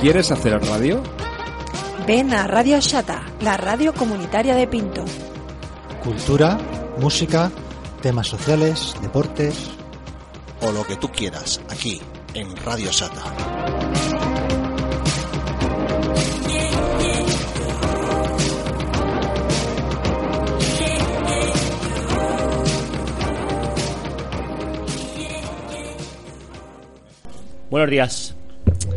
¿Quieres hacer radio? Ven a Radio Shata, la radio comunitaria de Pinto. Cultura, música, temas sociales, deportes. O lo que tú quieras, aquí, en Radio Sata. Buenos días.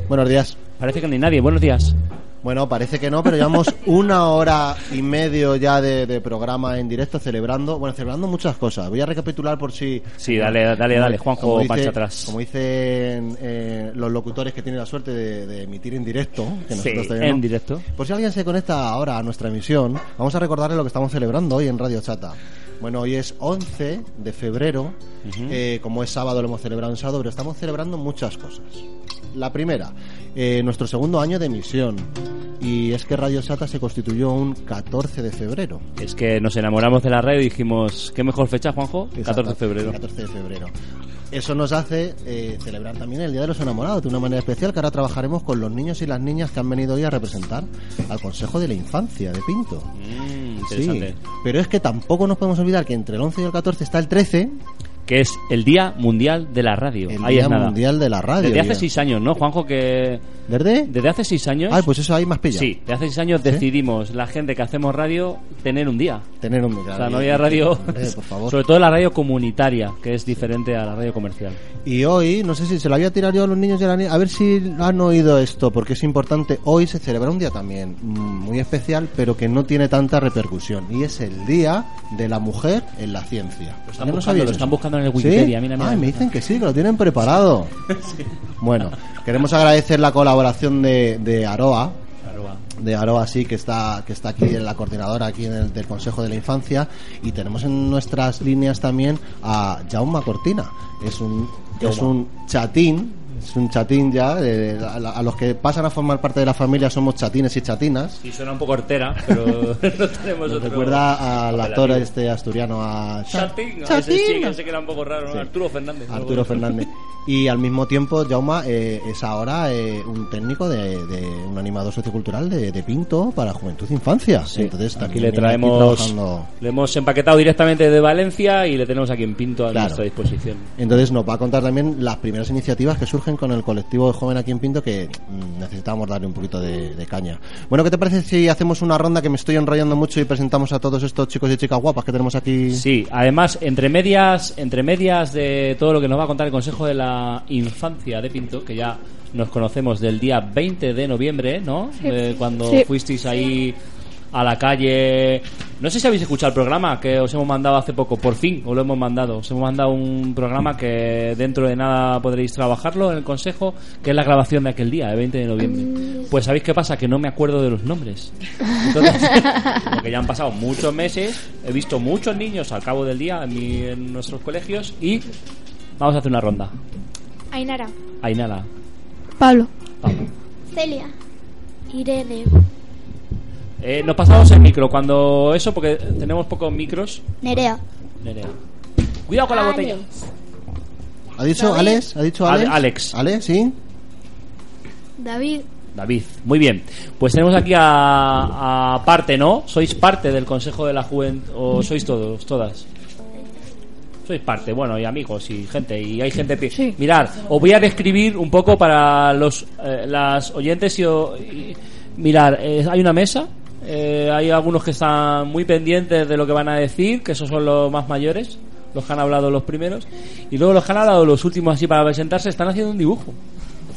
Buenos días. Parece que no hay nadie. Buenos días. Bueno, parece que no, pero llevamos una hora y medio ya de, de programa en directo celebrando, bueno, celebrando muchas cosas. Voy a recapitular por si... Sí, dale, dale, dale, Juanjo, marcha atrás. Como dicen eh, los locutores que tienen la suerte de, de emitir en directo, que Sí, nosotros en directo. Por si alguien se conecta ahora a nuestra emisión, vamos a recordarle lo que estamos celebrando hoy en Radio Chata. Bueno, hoy es 11 de febrero, eh, como es sábado lo hemos celebrado en sábado, pero estamos celebrando muchas cosas. La primera, eh, nuestro segundo año de emisión, y es que Radio Chata se constituyó un 14 de febrero. Es que nos enamoramos de la radio y dijimos, ¿qué mejor fecha, Juanjo? 14 de febrero. 14 de febrero. Eso nos hace eh, celebrar también el Día de los Enamorados de una manera especial, que ahora trabajaremos con los niños y las niñas que han venido hoy a representar al Consejo de la Infancia de Pinto. Mm, Sí, pero es que tampoco nos podemos olvidar que entre el 11 y el 14 está el 13, Que es el Día Mundial de la Radio. el Ahí Día es nada. Mundial de la Radio. Desde hace ya. seis años, ¿no, Juanjo? Que ¿Desde? desde hace seis años. Ay, pues eso ahí más pilla. Sí, desde hace seis años ¿Sí? decidimos la gente que hacemos radio tener un día. Tener un O sea, no había radio, Hombre, por favor. sobre todo la radio comunitaria, que es diferente a la radio comercial. Y hoy, no sé si se lo había tirado yo a los niños y a las niñas, a ver si han oído esto, porque es importante. Hoy se celebra un día también mm, muy especial, pero que no tiene tanta repercusión. Y es el Día de la Mujer en la Ciencia. Lo están ¿Ya no buscando, lo están buscando en el ¿Sí? Wikipedia, mira, mira. Ay, me dicen que sí, que lo tienen preparado. Bueno, queremos agradecer la colaboración de, de Aroa, de Aroa sí que está que está aquí en la coordinadora aquí en el del Consejo de la Infancia y tenemos en nuestras líneas también a Jaume Cortina es un es un chatín es un chatín ya eh, a, a los que pasan a formar parte de la familia somos chatines y chatinas Sí, suena un poco hortera, pero no tenemos Nos otro. recuerda al actor este asturiano a Chatín, Chatín. ese sí, que era un poco raro, ¿no? Sí. Arturo Fernández. Arturo Fernández. Y al mismo tiempo, Jauma eh, es ahora eh, un técnico de, de un animador sociocultural de, de Pinto para Juventud e Infancia. Sí, Entonces, aquí le traemos, le hemos empaquetado directamente de Valencia y le tenemos aquí en Pinto a Claro. nuestra disposición. Entonces nos va a contar también las primeras iniciativas que surgen con el colectivo de joven aquí en Pinto que mm, necesitamos darle un poquito de, de caña. Bueno, ¿qué te parece si hacemos una ronda que me estoy enrollando mucho y presentamos a todos estos chicos y chicas guapas que tenemos aquí? Sí, además, entre medias, entre medias de todo lo que nos va a contar el Consejo de la Infancia de Pinto, que ya nos conocemos del día 20 de noviembre, ¿no? Eh, cuando Sí. fuisteis ahí a la calle. No sé si habéis escuchado el programa que os hemos mandado hace poco, por fin os lo hemos mandado. Os hemos mandado un programa que dentro de nada podréis trabajarlo en el Consejo, que es la grabación de aquel día, el 20 de noviembre. Pues ¿sabéis qué pasa? Que no me acuerdo de los nombres. Entonces, porque ya han pasado muchos meses, he visto muchos niños al cabo del día en, mi- en nuestros colegios y vamos a hacer una ronda. Ainara. Ainara, Pablo. Pablo. Celia. Irene. Eh, nos pasamos el micro cuando eso, porque tenemos pocos micros. Nerea. Nerea. Cuidado con la botella. ¿Ha dicho David. Alex? ¿Ha dicho Ale- Alex? Alex. ¿Alex? ¿Sí? David. David, muy bien. Pues tenemos aquí a, a parte, ¿no? ¿Sois parte del Consejo de la Juventud o sois todos, todas? Sois parte, bueno, y amigos y gente, y hay gente... Sí. Mirad, os voy a describir un poco para los eh, las oyentes y, o- y- mirar, eh, hay una mesa, eh, hay algunos que están muy pendientes de lo que van a decir, que esos son los más mayores, los que han hablado los primeros, y luego los que han hablado los últimos así para presentarse están haciendo un dibujo.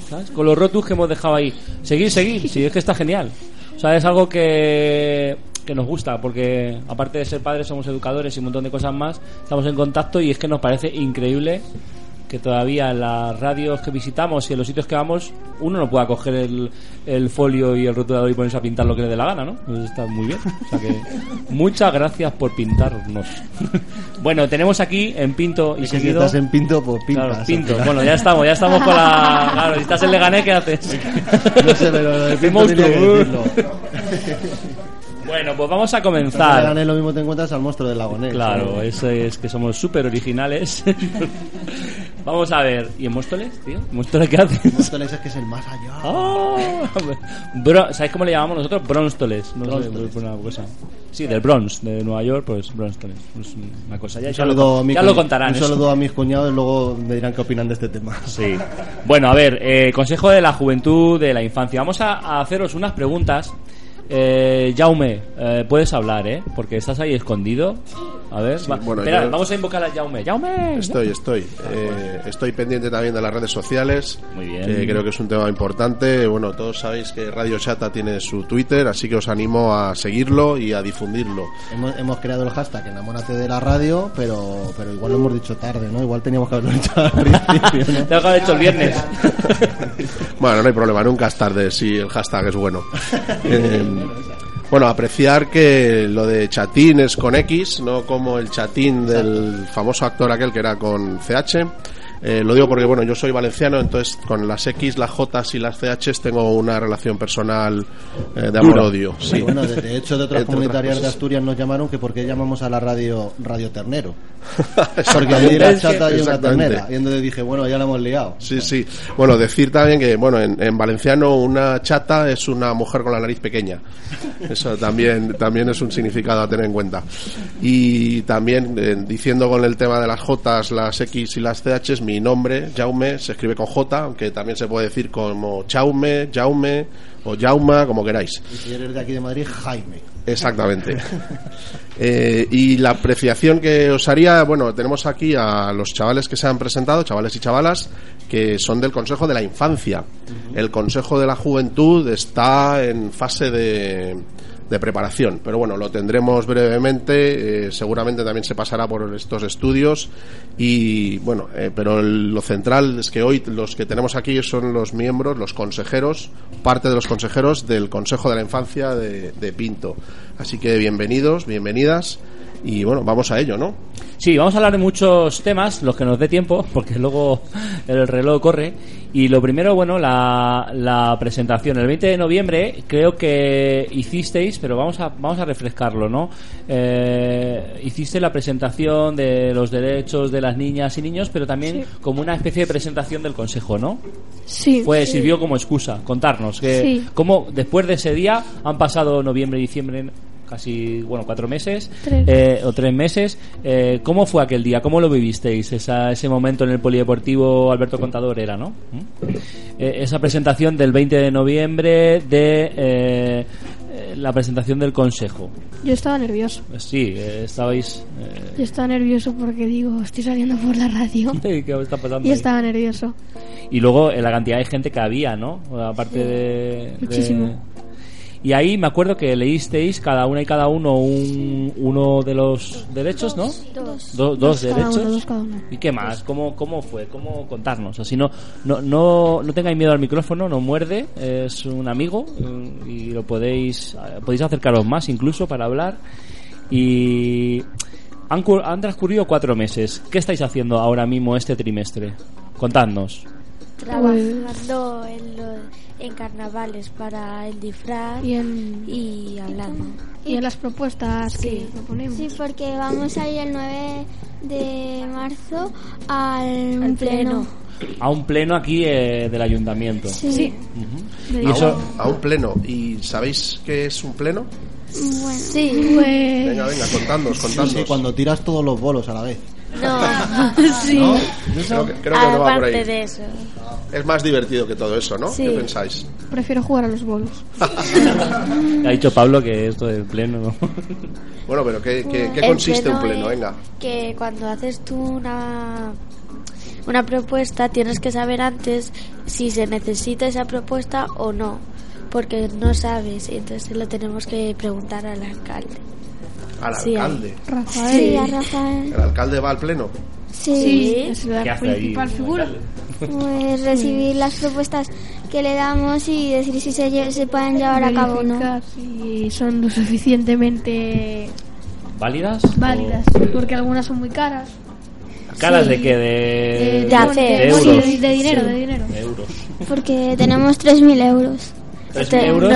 ¿sabes? Con los rotus que hemos dejado ahí. Seguir, seguir, sí, es que está genial. O sea, es algo que, que nos gusta, porque aparte de ser padres, somos educadores y un montón de cosas más. Estamos en contacto y es que nos parece increíble que todavía en las radios que visitamos y en los sitios que vamos, uno no pueda coger el, el folio y el rotulador y ponerse a pintar lo que le dé la gana, ¿no? Pues está muy bien. O sea que muchas gracias por pintarnos. bueno, tenemos aquí en Pinto y Es que si seguido. estás en Pinto, pues pintas. Claro, Pinto. Bueno, ya estamos, ya estamos con la. Claro, si estás en Leganés, ¿qué haces? No sé, pero lo. Bueno, pues vamos a comenzar. lo mismo te encuentras al monstruo del lagonés. Claro, eso es que somos súper originales. Vamos a ver. ¿Y en Móstoles, tío? ¿En Móstoles qué haces? Móstoles es que es el más allá. Bro- ¿Sabéis cómo le llamamos nosotros? Bronstoles. No sé, por una cosa. Sí, del Bronx, de Nueva York, pues Bronstoles. Es una cosa. Ya, ya lo, ya lo contarán. Un saludo a mis cuñados y luego me dirán qué opinan de este tema. Sí. Bueno, a ver, eh, consejo de la juventud, de la infancia. Vamos a, a haceros unas preguntas. Eh, Jaume, eh, puedes hablar, ¿eh? Porque estás ahí escondido. A ver, va- bueno, espera, yo- vamos a invocar a Jaume. Jaume. Estoy, estoy. Eh, estoy pendiente también de las redes sociales. Muy bien. que creo que es un tema importante. Bueno, todos sabéis que Radio Chata tiene su Twitter, así que os animo a seguirlo y a difundirlo. Hemos, hemos creado el hashtag enamórate de la radio, pero, pero igual lo hemos dicho tarde, ¿no? Igual teníamos que haberlo hecho al principio, ¿no? De hecho el viernes. Bueno, no hay problema, nunca es tarde si el hashtag es bueno. Eh, bueno, apreciar que lo de chatín es con X, no como el chatín del famoso actor aquel que era con CH. Eh, lo digo porque, bueno, yo soy valenciano, entonces con las X, las J y las CH tengo una relación personal eh, de amor-odio. Sí. Sí, bueno, de, de hecho, de otras comunitarias de cosas. Asturias nos llamaron que por qué llamamos a la radio Radio Ternero. Porque allí que- chata y una ternera. Y entonces dije, bueno, ya la hemos liado. Sí, sí. Bueno, decir también que, bueno, en, en valenciano una chata es una mujer con la nariz pequeña. Eso también, también es un significado a tener en cuenta. Y también, eh, diciendo con el tema de las J, las X y las CH, mi nombre, Jaume, se escribe con J, aunque también se puede decir como Chaume, Jaume o Jauma, como queráis. Y si eres de aquí de Madrid, Jaime. Exactamente. Eh, y la apreciación que os haría, bueno, tenemos aquí a los chavales que se han presentado, chavales y chavalas, que son del Consejo de la Infancia. El Consejo de la Juventud está en fase de, de preparación, pero bueno, lo tendremos brevemente, eh, seguramente también se pasará por estos estudios y bueno, eh, pero lo central es que hoy los que tenemos aquí son los miembros, los consejeros, parte de los consejeros del Consejo de la Infancia de, de Pinto. Así que bienvenidos, bienvenidas y bueno, vamos a ello, ¿no? Sí, vamos a hablar de muchos temas, los que nos dé tiempo, porque luego el reloj corre. Y lo primero, bueno, la, la presentación. El 20 de noviembre creo que hicisteis, pero vamos a, vamos a refrescarlo, ¿no? Eh, hiciste la presentación de los derechos de las niñas y niños, pero también como una especie de presentación del Consejo, ¿no? Sí. Fue, sirvió como excusa. Contarnos que Sí. cómo después de ese día han pasado noviembre y diciembre casi bueno cuatro meses Tres. eh, o tres meses eh, cómo fue aquel día cómo lo vivisteis esa, ese momento en el polideportivo Alberto Contador era no ¿Mm? Eh, esa presentación del 20 de noviembre de eh, eh, la presentación del consejo Yo estaba nervioso. Pues sí eh, estabais eh, Yo estaba nervioso porque digo, estoy saliendo por la radio. ¿qué está pasando Y ahí? estaba nervioso. Y luego eh, la cantidad de gente que había, ¿no? Aparte de, de- Muchísimo. Y ahí me acuerdo que leísteis cada una y cada uno un, uno de los derechos, ¿no? Dos. Do- dos derechos. uno, dos cada uno. ¿Y qué más? ¿Cómo, cómo fue? ¿Cómo contarnos? Así no, no, no, no tengáis miedo al micrófono, no muerde, es un amigo y lo podéis, podéis acercaros más incluso para hablar. Y han, han transcurrido cuatro meses. ¿Qué estáis haciendo ahora mismo este trimestre? Contadnos. Trabajando en, lo- en carnavales para el disfraz Y en, y hablando. y en las propuestas que Sí. proponemos. Sí, porque vamos a ir el 9 de marzo al, Al pleno. pleno. A un pleno aquí eh, del ayuntamiento. Sí. Y eso, A un pleno. ¿Y sabéis qué es un pleno? Bueno, Sí. Pues, Venga, venga, contadnos, contadnos. Sí, cuando tiras todos los bolos a la vez. No, sí. Creo que, creo que no va por aparte ahí. de eso. Es más divertido que todo eso, ¿no? Sí. ¿Qué pensáis? Prefiero jugar a los bolos. ha dicho Pablo que esto del pleno. ¿no? Bueno, pero ¿qué, qué- qué El consiste un pleno pleno? es Venga. Que cuando haces tú una, una propuesta tienes que saber antes si se necesita esa propuesta o no. Porque no sabes y entonces lo tenemos que preguntar al alcalde. Al Sí, alcalde. Rafael. sí, a Rafael. ¿El alcalde va al pleno? Sí, Sí, es la ¿Qué hace ahí? principal figura. pues recibir las propuestas que le damos y decir si se, se pueden llevar a cabo o no. Si son lo suficientemente ¿Válidas? válidas. Porque algunas son muy caras. ¿O ¿Caras Sí. de qué? De, De hacer. de Sí, euros. de, de dinero, Sí. de dinero. De euros. Porque tenemos 3.000 euros. 3.000 Este, euros.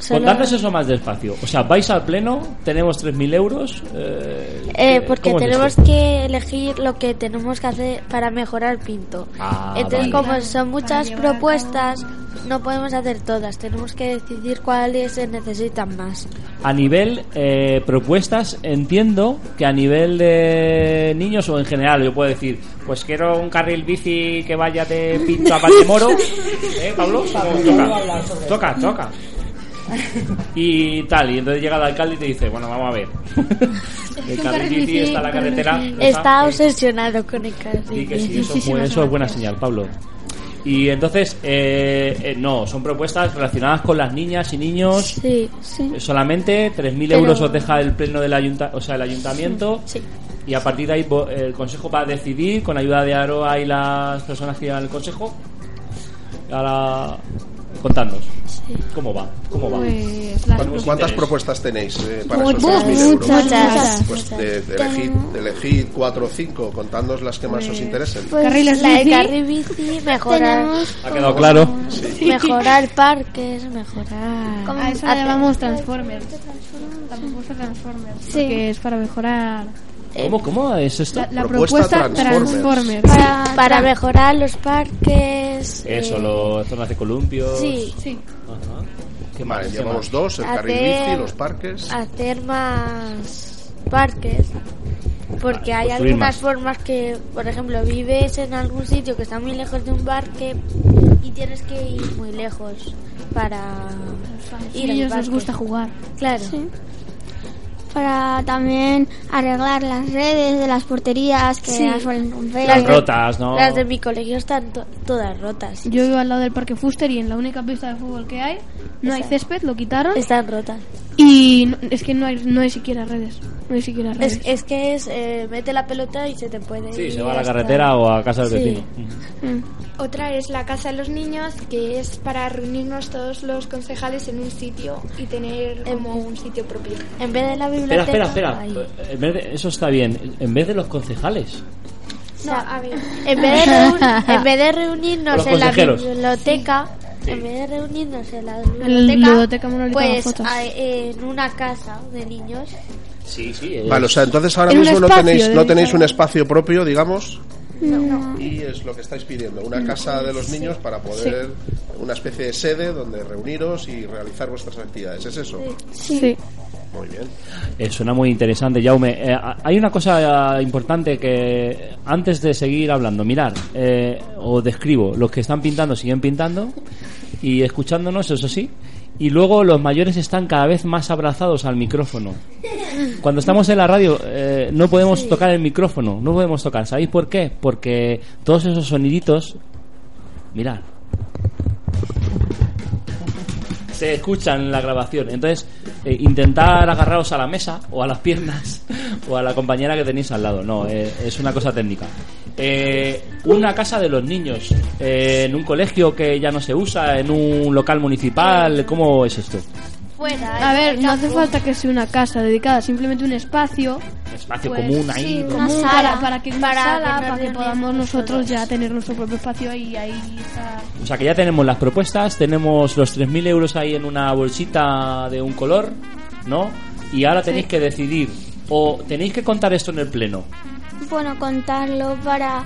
solo- Contadnos eso más despacio. O sea, vais al pleno, tenemos 3.000 euros. Eh, Eh, porque ¿cómo es tenemos que elegir lo que tenemos que hacer para mejorar Pinto. Ah, Entonces, vale. como son muchas propuestas, no podemos hacer todas. Tenemos que decidir cuáles se necesitan más. A nivel eh, propuestas, entiendo que a nivel de niños o en general, yo puedo decir, pues quiero un carril bici que vaya de Pinto a Valdemoro. ¿Eh, Pablo? Toca, toca, toca. Y tal, y entonces llega el alcalde y te dice, bueno, vamos a ver. El carril bici está en la carretera. Está obsesionado con el carril. Sí, que sí, bici. eso, es bu- eso es buena señal, Pablo. Y entonces, eh, eh, no, son propuestas relacionadas con las niñas y niños. Sí, sí. Solamente 3.000 Pero- euros os deja el pleno del ayunta o sea, el ayuntamiento. Sí. Y a partir de ahí el consejo va a decidir, con ayuda de Aroa y las personas que llevan el consejo. Ahora, contadnos. ¿Cómo va? ¿Cómo va? Pues las ¿Cuántos ¿Cuántas interés? propuestas tenéis eh, para Muchas, esos 3.000 euros? muchas, muchas. Pues de, de elegid, cuatro o cinco, contadnos las que más os interesen. Pues Carriles La de carril bici, mejorar, ¿Ha quedado claro? mejorar parques, mejorar. A eso le llamamos Transformers. La propuesta Transformers. Sí. Que es para mejorar. ¿Cómo, ¿Cómo es esto? La, la Propuesta propuesta, Transformers. Transformers. para, Para mejorar los parques. Eso, eh, los zonas de columpios. Sí, Sí. Ajá. ¿Qué más? Vale, ¿Qué llevamos más? dos, el carril Hacer- bici, los parques. hacer más parques porque hay construir algunas más. formas que por ejemplo vives en algún sitio que está muy lejos de un parque y tienes que ir muy lejos para ir a ellos les gusta jugar. claro Sí. Para también arreglar las redes de las porterías que Sí. las suelen romper. Las rotas, ¿no? las de mi colegio están to- todas rotas Yo vivo al lado del Parque Fuster y en la única pista de fútbol que hay no hay césped, lo quitaron. están rotas Y no- es que no hay, no hay siquiera redes. No hay siquiera redes. es, es que es eh, mete la pelota y se te puede Sí, ir se va a la carretera o a casa del Sí. vecino. Otra es la Casa de los Niños, que es para reunirnos todos los concejales en un sitio y tener como un sitio propio. en vez de la Espera, biblioteca espera, espera. ahí. En vez de- eso está bien. En vez de los concejales. No, a ver. En vez de, reun- en vez de reunirnos en la biblioteca, en vez de reunirnos en la biblioteca, pues en una casa de niños. Sí, sí. Vale, o sea, entonces ahora mismo no tenéis, no tenéis un espacio propio, digamos, No. y es lo que estáis pidiendo, una casa de los niños para poder, una especie de sede donde reuniros y realizar vuestras actividades, ¿es eso? Sí. Muy bien. Eh, suena muy interesante, Jaume. Eh, hay una cosa importante que antes de seguir hablando, mirar, eh, os describo, los que están pintando siguen pintando y escuchándonos, eso sí, y luego los mayores están cada vez más abrazados al micrófono. Cuando estamos en la radio eh, no podemos tocar el micrófono, no podemos tocar. ¿Sabéis por qué? Porque todos esos soniditos, mirad, se escuchan en la grabación. Entonces, eh, intentar agarraros a la mesa o a las piernas o a la compañera que tenéis al lado. No, eh, es una cosa técnica. Eh, una casa de los niños, eh, en un colegio que ya no se usa, en un local municipal, ¿cómo es esto? Fuera. A ver, no hace falta que sea una casa dedicada, simplemente un espacio Espacio Pues, común ahí. sí, una común sala. para, para que una Para sala, que para podamos nosotros ya tener nuestro propio espacio y ahí estar. O sea que ya tenemos las propuestas, tenemos los 3.000 euros ahí en una bolsita de un color, ¿no? Y ahora tenéis que decidir, o tenéis que contar esto en el pleno. Bueno, contarlo para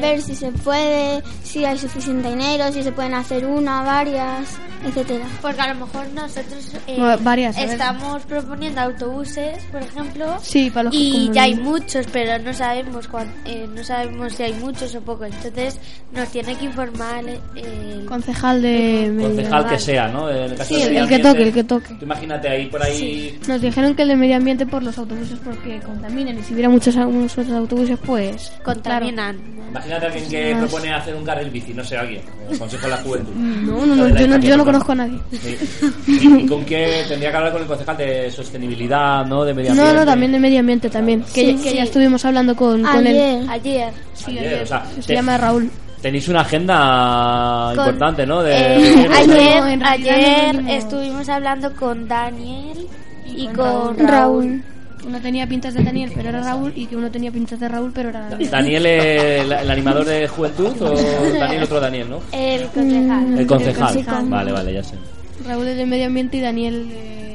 ver si se puede, si hay suficiente dinero, si se pueden hacer una, varias, etcétera. Porque a lo mejor nosotros eh, Va- varias, estamos proponiendo autobuses, por ejemplo, Sí, para los que y como ya hay muchos, pero no sabemos cuán- eh, no sabemos si hay muchos o pocos. Entonces nos tiene que informar eh, el Concejal de medio Concejal que sea, ¿no? El caso Sí, de el- el que ambiente, toque, el que toque. tú imagínate ahí por ahí. Nos dijeron que el de medio ambiente por los autobuses porque contaminan y si hubiera muchos algunos otros autobuses pues contaminan. Imagínate a alguien que propone hacer un carril bici, no sé, alguien. El Consejo de la Juventud. No, no, no, yo no, que yo no propone. Conozco a nadie. Sí. ¿Y, y con qué tendría que hablar con el concejal de sostenibilidad, ¿no? De medio No, ambiente. no, también de medio ambiente también. Que, Sí, que sí. ya estuvimos hablando con, con él. Ayer, Ayer. Sí, Ayer, ayer. o sea, Se te- llama Raúl. Tenéis una agenda Con- importante, ¿no? De, eh, de- ayer No, ayer no estuvimos hablando con Daniel y, con con, Raúl. Raúl. Uno tenía pintas de Daniel, pero era Raúl, y que uno tenía pintas de Raúl, pero era Daniel. ¿Daniel es el, el animador de juventud o Daniel otro Daniel, no? El concejal. El concejal. concejal. Vale, vale, ya sé. Raúl es de Medio Ambiente y Daniel de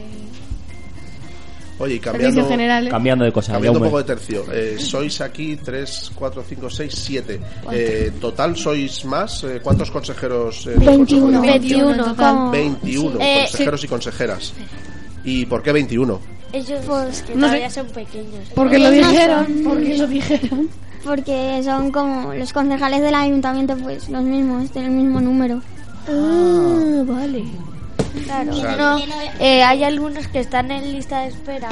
Oye, cambiando, Generales. Cambiando de cosa. cambiando un poco de tercio. eh, sois aquí 3, 4, 5, 6, 7. Eh, total sois más. eh, ¿Cuántos consejeros? eh, del Consejo de la Infancia? 21, total. como 21 Eh, consejeros y consejeras. ¿Y por qué 21? Ellos pues, que no sé. todavía son pequeños. Porque lo dijeron, porque lo dijeron. Porque son como los concejales del ayuntamiento, pues los mismos, tienen el mismo número. Ah, vale. Claro, no, eh, hay algunos que están en lista de espera.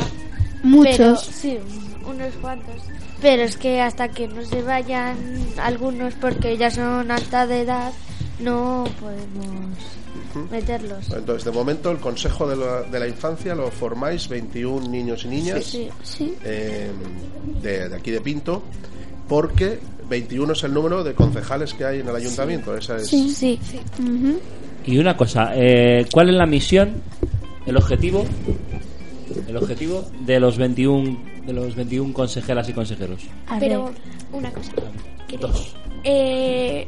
Pero, Muchos. sí, unos cuantos. Pero es que hasta que no se vayan algunos porque ya son alta de edad, no podemos meterlos. Entonces, de momento, el Consejo de la, de la Infancia lo formáis 21 niños y niñas Sí. Sí. eh, de, de aquí de Pinto, porque 21 es el número de concejales que hay en el ayuntamiento. Esa es, Sí. Sí. Y una cosa, eh, ¿cuál es la misión, el objetivo, el objetivo de los 21 de los 21 consejeras y consejeros? Pero una cosa. Dos. eh,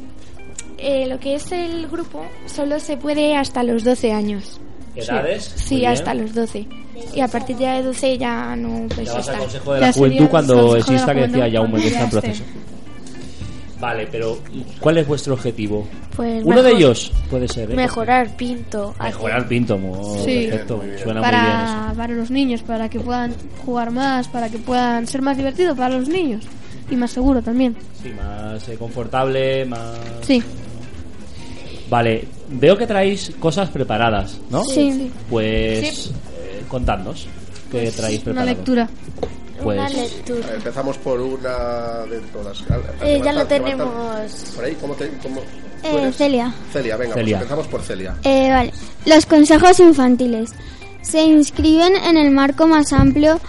eh, lo que es el grupo solo se puede hasta los 12 años. ¿Edades? Sí, bien. hasta los 12. Y a partir de de 12 ya no puedes Ya vas al estar. Consejo de Ya la sería Juventud cuando de exista, que decía Jaume, que está en ya proceso. Vale, pero ¿cuál es vuestro objetivo? Pues Uno de mejor- ellos puede ser, ¿eh? Mejorar Pinto. Mejorar Pinto, muy Sí. perfecto, Muy suena muy bien eso. Para, para los niños, para que puedan jugar más, para que puedan ser más divertidos para los niños. Y más seguro también. Sí, más eh, confortable, más... Sí. Vale, veo que traéis cosas preparadas, ¿no? Sí. Pues eh, contadnos qué traéis Una preparado. lectura. Pues Una lectura. Empezamos por una de todas. Eh, ya lo levanta- tenemos. Por ahí, ¿cómo te, cómo- Eh? Celia. Celia, venga, Celia. pues empezamos por Celia. Eh, vale. Los consejos infantiles se inscriben en el marco más amplio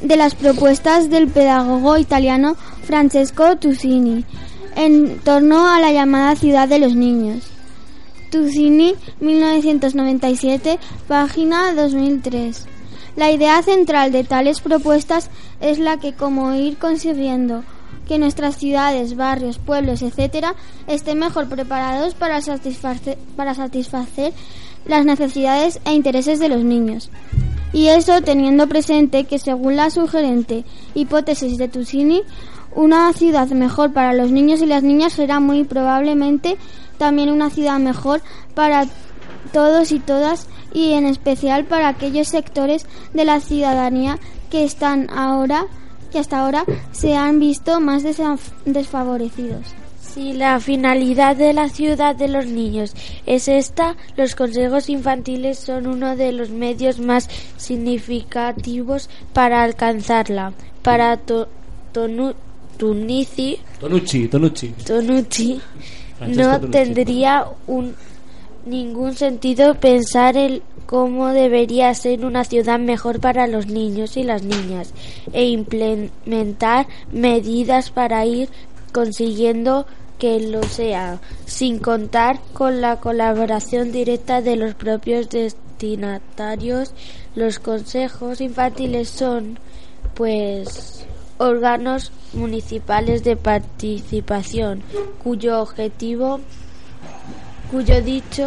de las propuestas del pedagogo italiano Francesco Tusini en torno a la llamada ciudad de los niños. Tusini, 1997, página 2003. La idea central de tales propuestas es la que como ir consiguiendo que nuestras ciudades, barrios, pueblos, etcétera, estén mejor preparados para satisfacer, para satisfacer las necesidades e intereses de los niños. Y eso teniendo presente que según la sugerente hipótesis de Tusini, una ciudad mejor para los niños y las niñas será muy probablemente también una ciudad mejor para todos y todas y en especial para aquellos sectores de la ciudadanía que están ahora que hasta ahora se han visto más desfavorecidos. Si la finalidad de la ciudad de los niños es esta, los consejos infantiles son uno de los medios más significativos para alcanzarla. Para Tunisi, Tonucci, Tonucci. Tonucci, no Tonucci. tendría un, ningún sentido pensar el cómo debería ser una ciudad mejor para los niños y las niñas e implementar medidas para ir consiguiendo que lo sea, sin contar con la colaboración directa de los propios destinatarios. Los consejos infantiles son, pues, órganos municipales de participación cuyo objetivo cuyo dicho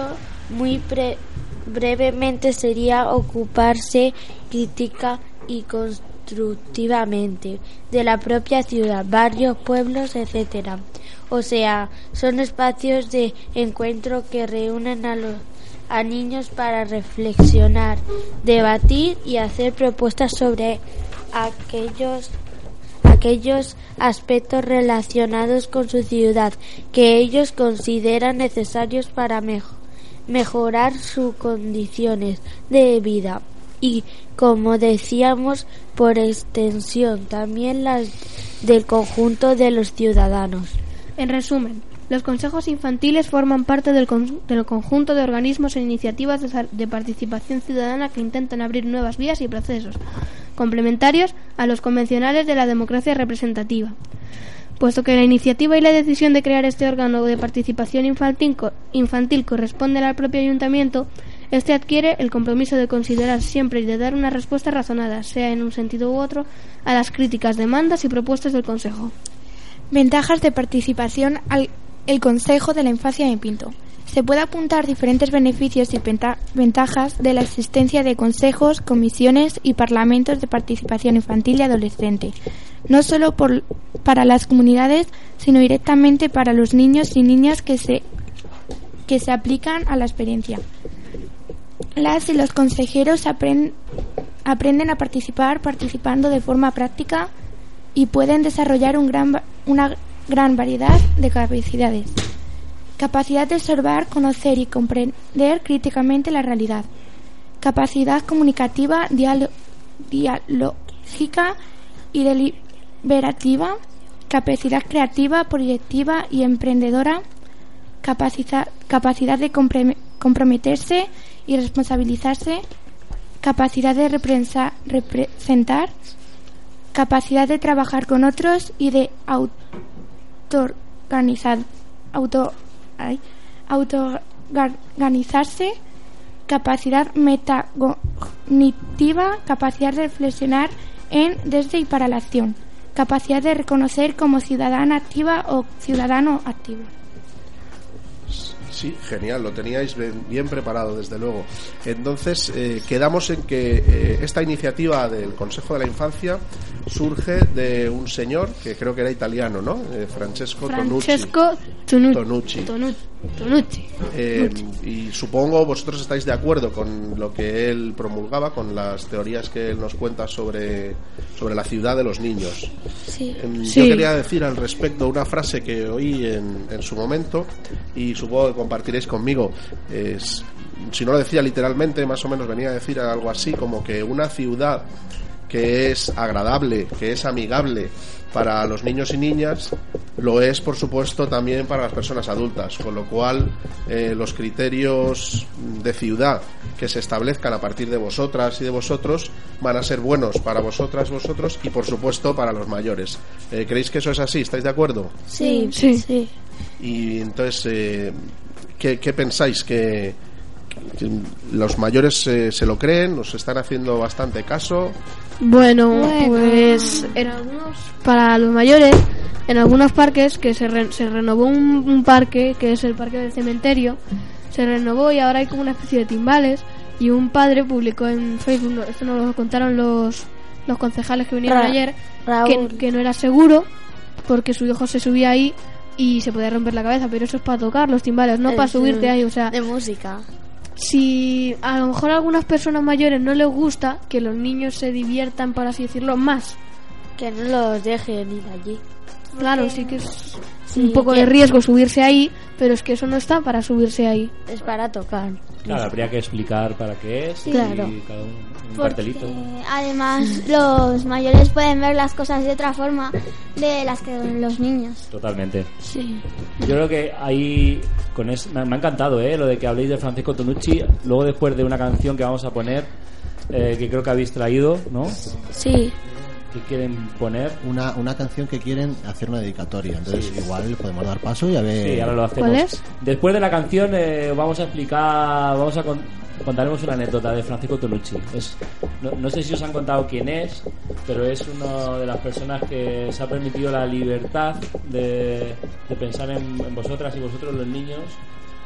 muy pre- brevemente sería ocuparse crítica y constructivamente de la propia ciudad, barrios, pueblos, etcétera. O sea, son espacios de encuentro que reúnen a los a niños para reflexionar, debatir y hacer propuestas sobre aquellos aquellos aspectos relacionados con su ciudad que ellos consideran necesarios para mejo- mejorar sus condiciones de vida y, como decíamos, por extensión también las del conjunto de los ciudadanos. En resumen, los consejos infantiles forman parte del, con- del conjunto de organismos e iniciativas de, participación ciudadana que intentan abrir nuevas vías y procesos, complementarios a los convencionales de la democracia representativa. Puesto que la iniciativa y la decisión de crear este órgano de participación infantil, infantil corresponden al propio ayuntamiento, este adquiere el compromiso de considerar siempre y de dar una respuesta razonada, sea en un sentido u otro, a las críticas, demandas y propuestas del Consejo. Ventajas de participación al el Consejo de la Infancia de Pinto. Se puede apuntar diferentes beneficios y venta- ventajas de la existencia de consejos, comisiones y parlamentos de participación infantil y adolescente, no solo por- para las comunidades, sino directamente para los niños y niñas que se, que se aplican a la experiencia. Las y los consejeros apren- aprenden a participar participando de forma práctica y pueden desarrollar un gran, una gran variedad de capacidades. Capacidad de observar, conocer y comprender críticamente la realidad. Capacidad comunicativa, dialógica y deliberativa. Capacidad creativa, proyectiva y emprendedora. Capacidad, capacidad de comprometerse y responsabilizarse. Capacidad de representar. Capacidad de trabajar con otros y de autoorganizar, auto, autoorganizarse, capacidad metacognitiva, capacidad de reflexionar en, desde y para la acción, capacidad de reconocer como ciudadana activa o ciudadano activo. Sí, genial, lo teníais bien, bien preparado, desde luego. Entonces, eh, quedamos en que eh, esta iniciativa del Consejo de la Infancia surge de un señor que creo que era italiano, ¿no? Eh, Francesco, Francesco Tonucci. Tonucci. Tonucci. Eh, y supongo vosotros estáis de acuerdo con lo que él promulgaba, con las teorías que él nos cuenta sobre, sobre la ciudad de los niños. Sí. Em, Sí. Yo quería decir al respecto una frase que oí en, en su momento y supongo que compartiréis conmigo. Es, si no lo decía literalmente, más o menos venía a decir algo así como que una ciudad que es agradable, que es amigable para los niños y niñas, lo es por supuesto también para las personas adultas, con lo cual eh, los criterios de ciudad que se establezcan a partir de vosotras y de vosotros van a ser buenos para vosotras, vosotros y por supuesto para los mayores. Eh, ¿Creéis que eso es así? ¿Estáis de acuerdo? Sí, Sí. sí. Y entonces, eh, ¿qué, qué pensáis? ¿Que, que los mayores eh, se lo creen? ¿Nos están haciendo bastante caso? Bueno, Bueno. pues en algunos, para los mayores, en algunos parques que se, re- se renovó un, un parque, que es el parque del cementerio, se renovó y ahora hay como una especie de timbales y un padre publicó en Facebook, no, esto nos lo contaron los, los concejales que vinieron Ra- ayer, que, que no era seguro porque su hijo se subía ahí y se podía romper la cabeza, pero eso es para tocar los timbales, no para Es, subirte eh, ahí, o sea, De música. Si a lo mejor a algunas personas mayores no les gusta que los niños se diviertan, por así decirlo, más. Que no los dejen ir allí. Claro, sí que es Sí, un poco de riesgo subirse ahí, pero es que eso no está para subirse ahí. Es para tocar. Claro, habría que explicar para qué es. y Claro. cada un Porque cartelito. además los mayores pueden ver las cosas de otra forma de las que los niños. Totalmente. Sí. Yo creo que ahí con es- me, me ha encantado ¿eh? lo de que habléis de Francisco Tonucci. Luego después de una canción que vamos a poner, eh, que creo que habéis traído, ¿no? Sí. Que quieren poner. Una, una canción que quieren hacer una dedicatoria. Entonces, igual podemos dar paso y a ver. Sí, ahora lo hacemos. ¿Cuál es? Después de la canción eh, vamos a explicar, vamos a con- contaremos una anécdota de Francisco Tonucci. Es, no, no sé si os han contado quién es, pero es una de las personas que se ha permitido la libertad de, de pensar en, en vosotras y vosotros los niños,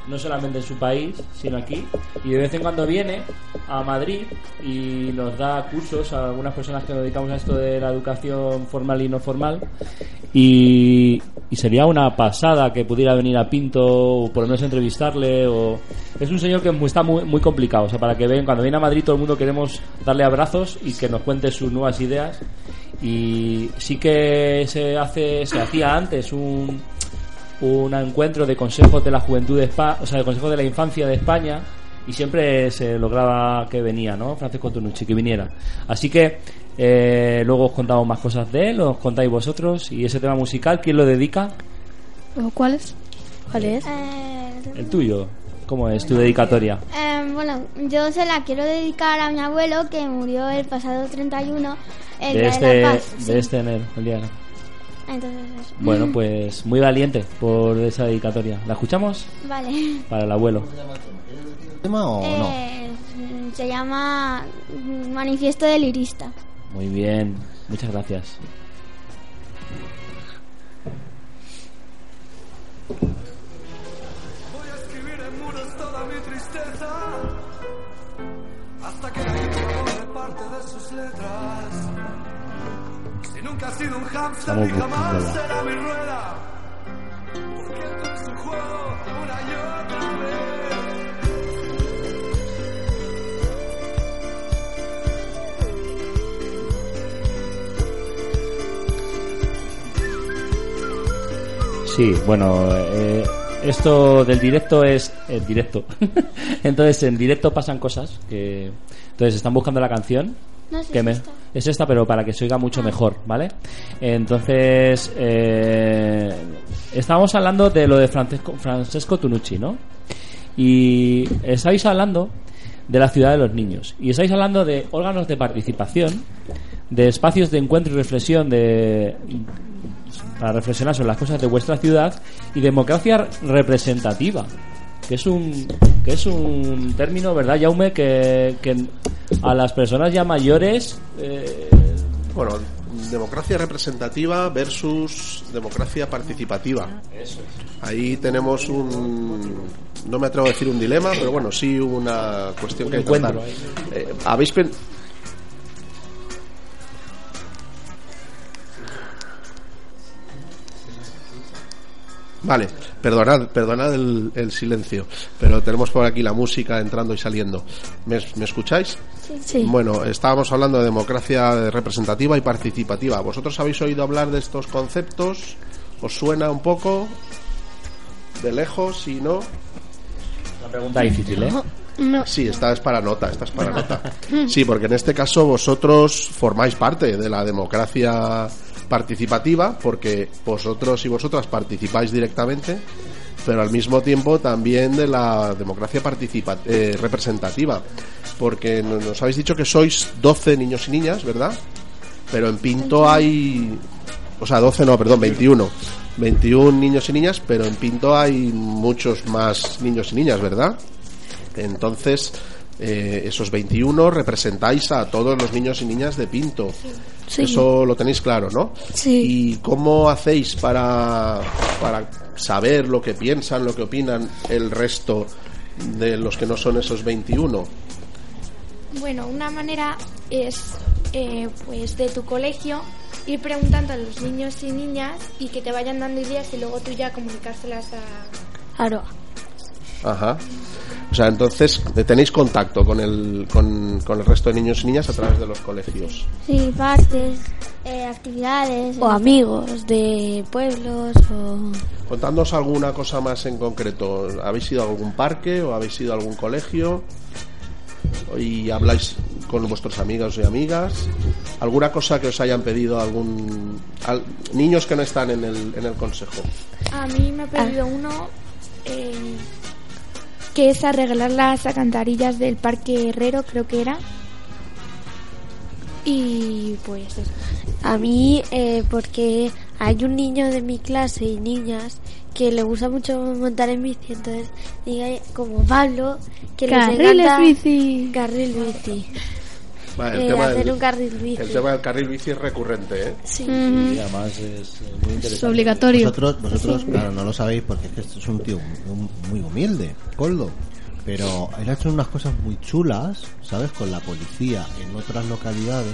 no solamente en su país, sino aquí. Y de vez en cuando viene a Madrid y nos da cursos a algunas personas que nos dedicamos a esto de la educación formal y no formal. Y, sería una pasada que pudiera venir a Pinto o por lo menos entrevistarle. O... Es un señor que está muy, muy complicado. O sea, para que vean, cuando viene a Madrid todo el mundo queremos darle abrazos y que nos cuente sus nuevas ideas. Y sí que se hace, se hacía antes un, un encuentro de consejos de la juventud de España, o sea, de consejos de la infancia de España, y siempre se lograba que venía, ¿no? Francisco Tonucci, que viniera. Así que eh, luego os contamos más cosas de él, os contáis vosotros, y ese tema musical, ¿quién lo dedica? ¿O cuáles? ¿Cuál es? Eh, El tuyo. ¿Cómo es tu dedicatoria? eh, bueno, yo se la quiero dedicar a mi abuelo que murió el pasado 31, el De día este, de la paz. sí. de este enero, el día. Entonces, eso. Bueno, pues muy valiente por esa dedicatoria. ¿La escuchamos? Vale. Para el abuelo. ¿Tema o no? Eh, se llama Manifiesto del Lirista. Muy bien, muchas gracias. Estamos buscándola. Sí, bueno, eh, esto del directo es eh, directo. entonces, en directo pasan cosas que entonces están buscando la canción No que me- es esta, pero para que se oiga mucho mejor, ¿vale? Entonces, eh, estábamos hablando de lo de Francesco, Francesco Tunucci, ¿no? Y estáis hablando de la ciudad de los niños. Y estáis hablando de órganos de participación, de espacios de encuentro y reflexión de para reflexionar sobre las cosas de vuestra ciudad y democracia representativa que es un que es un término verdad Jaume que, que a las personas ya mayores eh, Bueno, democracia representativa versus democracia participativa. Ahí tenemos un. No me atrevo a decir un dilema, pero bueno, sí una cuestión Un que encuentro. Eh, ¿Habéis Vale, perdonad, perdonad el, el silencio, pero tenemos por aquí la música entrando y saliendo. ¿Me, me escucháis? Sí. Bueno, estábamos hablando de democracia representativa y participativa. ¿Vosotros habéis oído hablar de estos conceptos? ¿Os suena un poco? ¿De lejos? Si no. una pregunta difícil ¿eh? No. Sí, esta es para nota, esta es para nota. Sí, porque en este caso vosotros formáis parte de la democracia participativa, porque vosotros y vosotras participáis directamente, pero al mismo tiempo también de la democracia participa eh, representativa, porque no- nos habéis dicho que sois 12 niños y niñas, ¿verdad? Pero en Pinto hay... O sea, 12 no, perdón, 21. 21 niños y niñas, pero en Pinto hay muchos más niños y niñas, ¿verdad? Entonces, eh, esos 21 representáis a todos los niños y niñas de Pinto. Sí. Eso lo tenéis claro, ¿no? Sí. ¿Y cómo hacéis para, para saber lo que piensan, lo que opinan el resto de los que no son esos 21? Bueno, una manera es, eh, pues, de tu colegio ir preguntando a los niños y niñas y que te vayan dando ideas y luego tú ya comunicárselas a... Claro. Ajá. O sea, entonces eh, tenéis contacto con el, con, con el resto de niños y niñas a través de los colegios. Sí, partes, eh, actividades. O amigos de pueblos o... Contadnos alguna cosa más en concreto. ¿Habéis ido a algún parque o habéis ido a algún colegio? Y habláis con vuestros amigos y amigas. ¿Alguna cosa que os hayan pedido algún al- niños que no están en el, en el consejo? A mí me ha pedido uno eh, que es arreglar las alcantarillas del Parque Herrero, creo que era. Y pues eso. A mí, eh, porque hay un niño de mi clase y niñas que le gusta mucho montar en bici, entonces diga como Pablo que les Carriles encanta bici. carril bici. Vale, Eh, hacer un carril bici. el tema del carril bici es recurrente, ¿eh? Sí. y además es muy interesante Es obligatorio. Vosotros, vosotros claro, no lo sabéis porque es que este es un tío muy, muy humilde, Coldo. Pero él ha hecho unas cosas muy chulas, ¿sabes? Con la policía en otras localidades.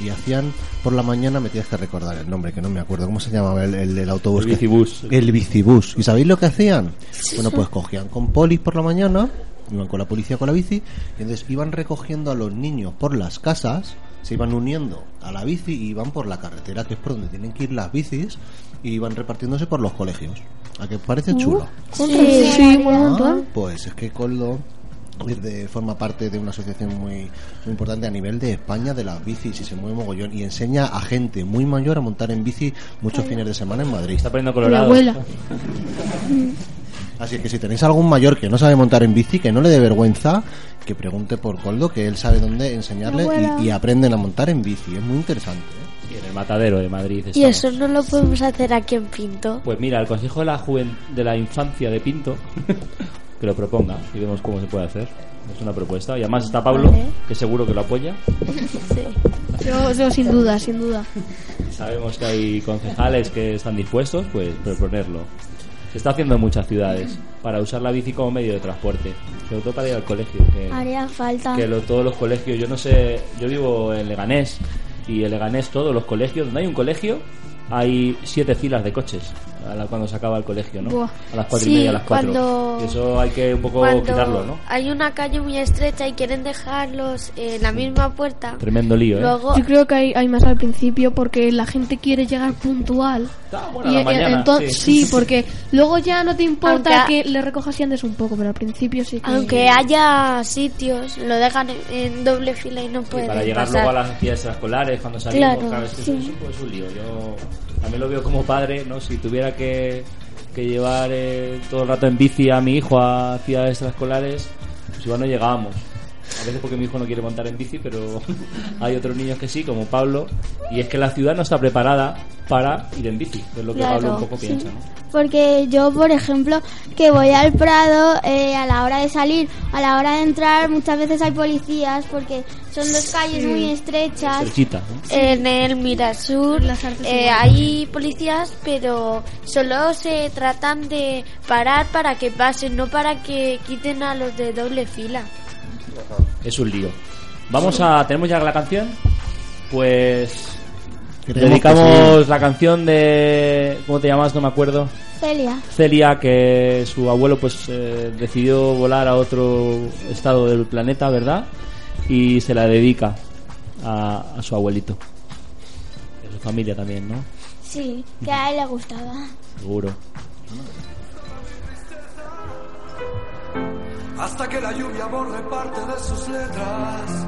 Y hacían por la mañana, me tienes que recordar el nombre, que no me acuerdo. ¿Cómo se llamaba el, el, el autobús? El que- bicibús. El bicibús. ¿Y sabéis lo que hacían? Bueno, pues cogían con polis por la mañana, iban con la policía con la bici, y entonces iban recogiendo a los niños por las casas, se iban uniendo a la bici y iban por la carretera, que es por donde tienen que ir las bicis, y iban repartiéndose por los colegios. ¿A qué os parece chulo? Sí, sí, montón. Ah, pues es que Coldo de- forma parte de una asociación muy, muy importante a nivel de España de las bicis y se mueve mogollón y enseña a gente muy mayor a montar en bici muchos fines de semana en Madrid. está poniendo Mi colorado abuela. Así que si tenéis algún mayor que no sabe montar en bici, que no le dé vergüenza, que pregunte por Coldo, que él sabe dónde enseñarle y, y aprenden a montar en bici. Es muy interesante. ¿eh? Y en el matadero de Madrid Y eso no lo podemos hacer aquí en Pinto. Pues mira, el Consejo de la Juvent de la Infancia de Pinto que lo proponga y vemos cómo se puede hacer. Es una propuesta. Y además está Pablo, Vale. que seguro que lo apoya. Yo, yo sin duda, sin duda. Sabemos que hay concejales que están dispuestos, pues proponerlo. Se está haciendo en muchas ciudades para usar la bici como medio de transporte, sobre todo para ir al colegio. Que, Haría falta. que lo- todos los colegios, yo no sé, yo vivo en Leganés y el Leganés, todos los colegios, donde hay un colegio, hay siete filas de coches a la- cuando se acaba el colegio, ¿no? Buah. A las cuatro Sí, y media, a las cuatro. cuando- Y eso hay que un poco Cuando quitarlo, ¿no? hay una calle muy estrecha y quieren dejarlos en la misma puerta, Tremendo lío, ¿eh? luego Yo creo que hay, hay más al principio porque la gente quiere llegar puntual. bueno, a la mañana, enton- sí. sí. porque luego ya no te importa Aunque- que le recojas y andes un poco, pero al principio sí que... aunque haya sitios, lo dejan en, en doble fila y no Y pueden para llegar pasar. luego a las actividades escolares cuando salimos, Claro, claro, es que sí. eso, eso es un lío. Yo también lo veo como padre, ¿no? Si tuviera que, que llevar eh, todo el rato en bici a mi hijo a actividades extraescolares, pues igual no llegábamos. A veces porque mi hijo no quiere montar en bici, pero hay otros niños que sí, como Pablo. Y es que la ciudad no está preparada para ir en bici, es lo que Claro, Pablo un poco sí. piensa, ¿no? Porque yo, por ejemplo, que voy al Prado, eh, a la hora de salir, a la hora de entrar, muchas veces hay policías porque son dos calles Sí. muy estrechas. Estrechita, ¿no? En el Mirasur eh, hay policías, pero solo se tratan de parar para que pasen, no para que quiten a los de doble fila. Es un lío. Vamos a. ¿Tenemos ya la canción? Pues. Dedicamos que sí. la canción de. ¿Cómo te llamas? No me acuerdo. Celia. Celia, que su abuelo pues eh, decidió volar a otro estado del planeta, ¿verdad? Y se la dedica a, a su abuelito. Y a su familia también, ¿no? Sí, que a él le gustaba. Seguro. hasta que la lluvia borre parte de sus letras.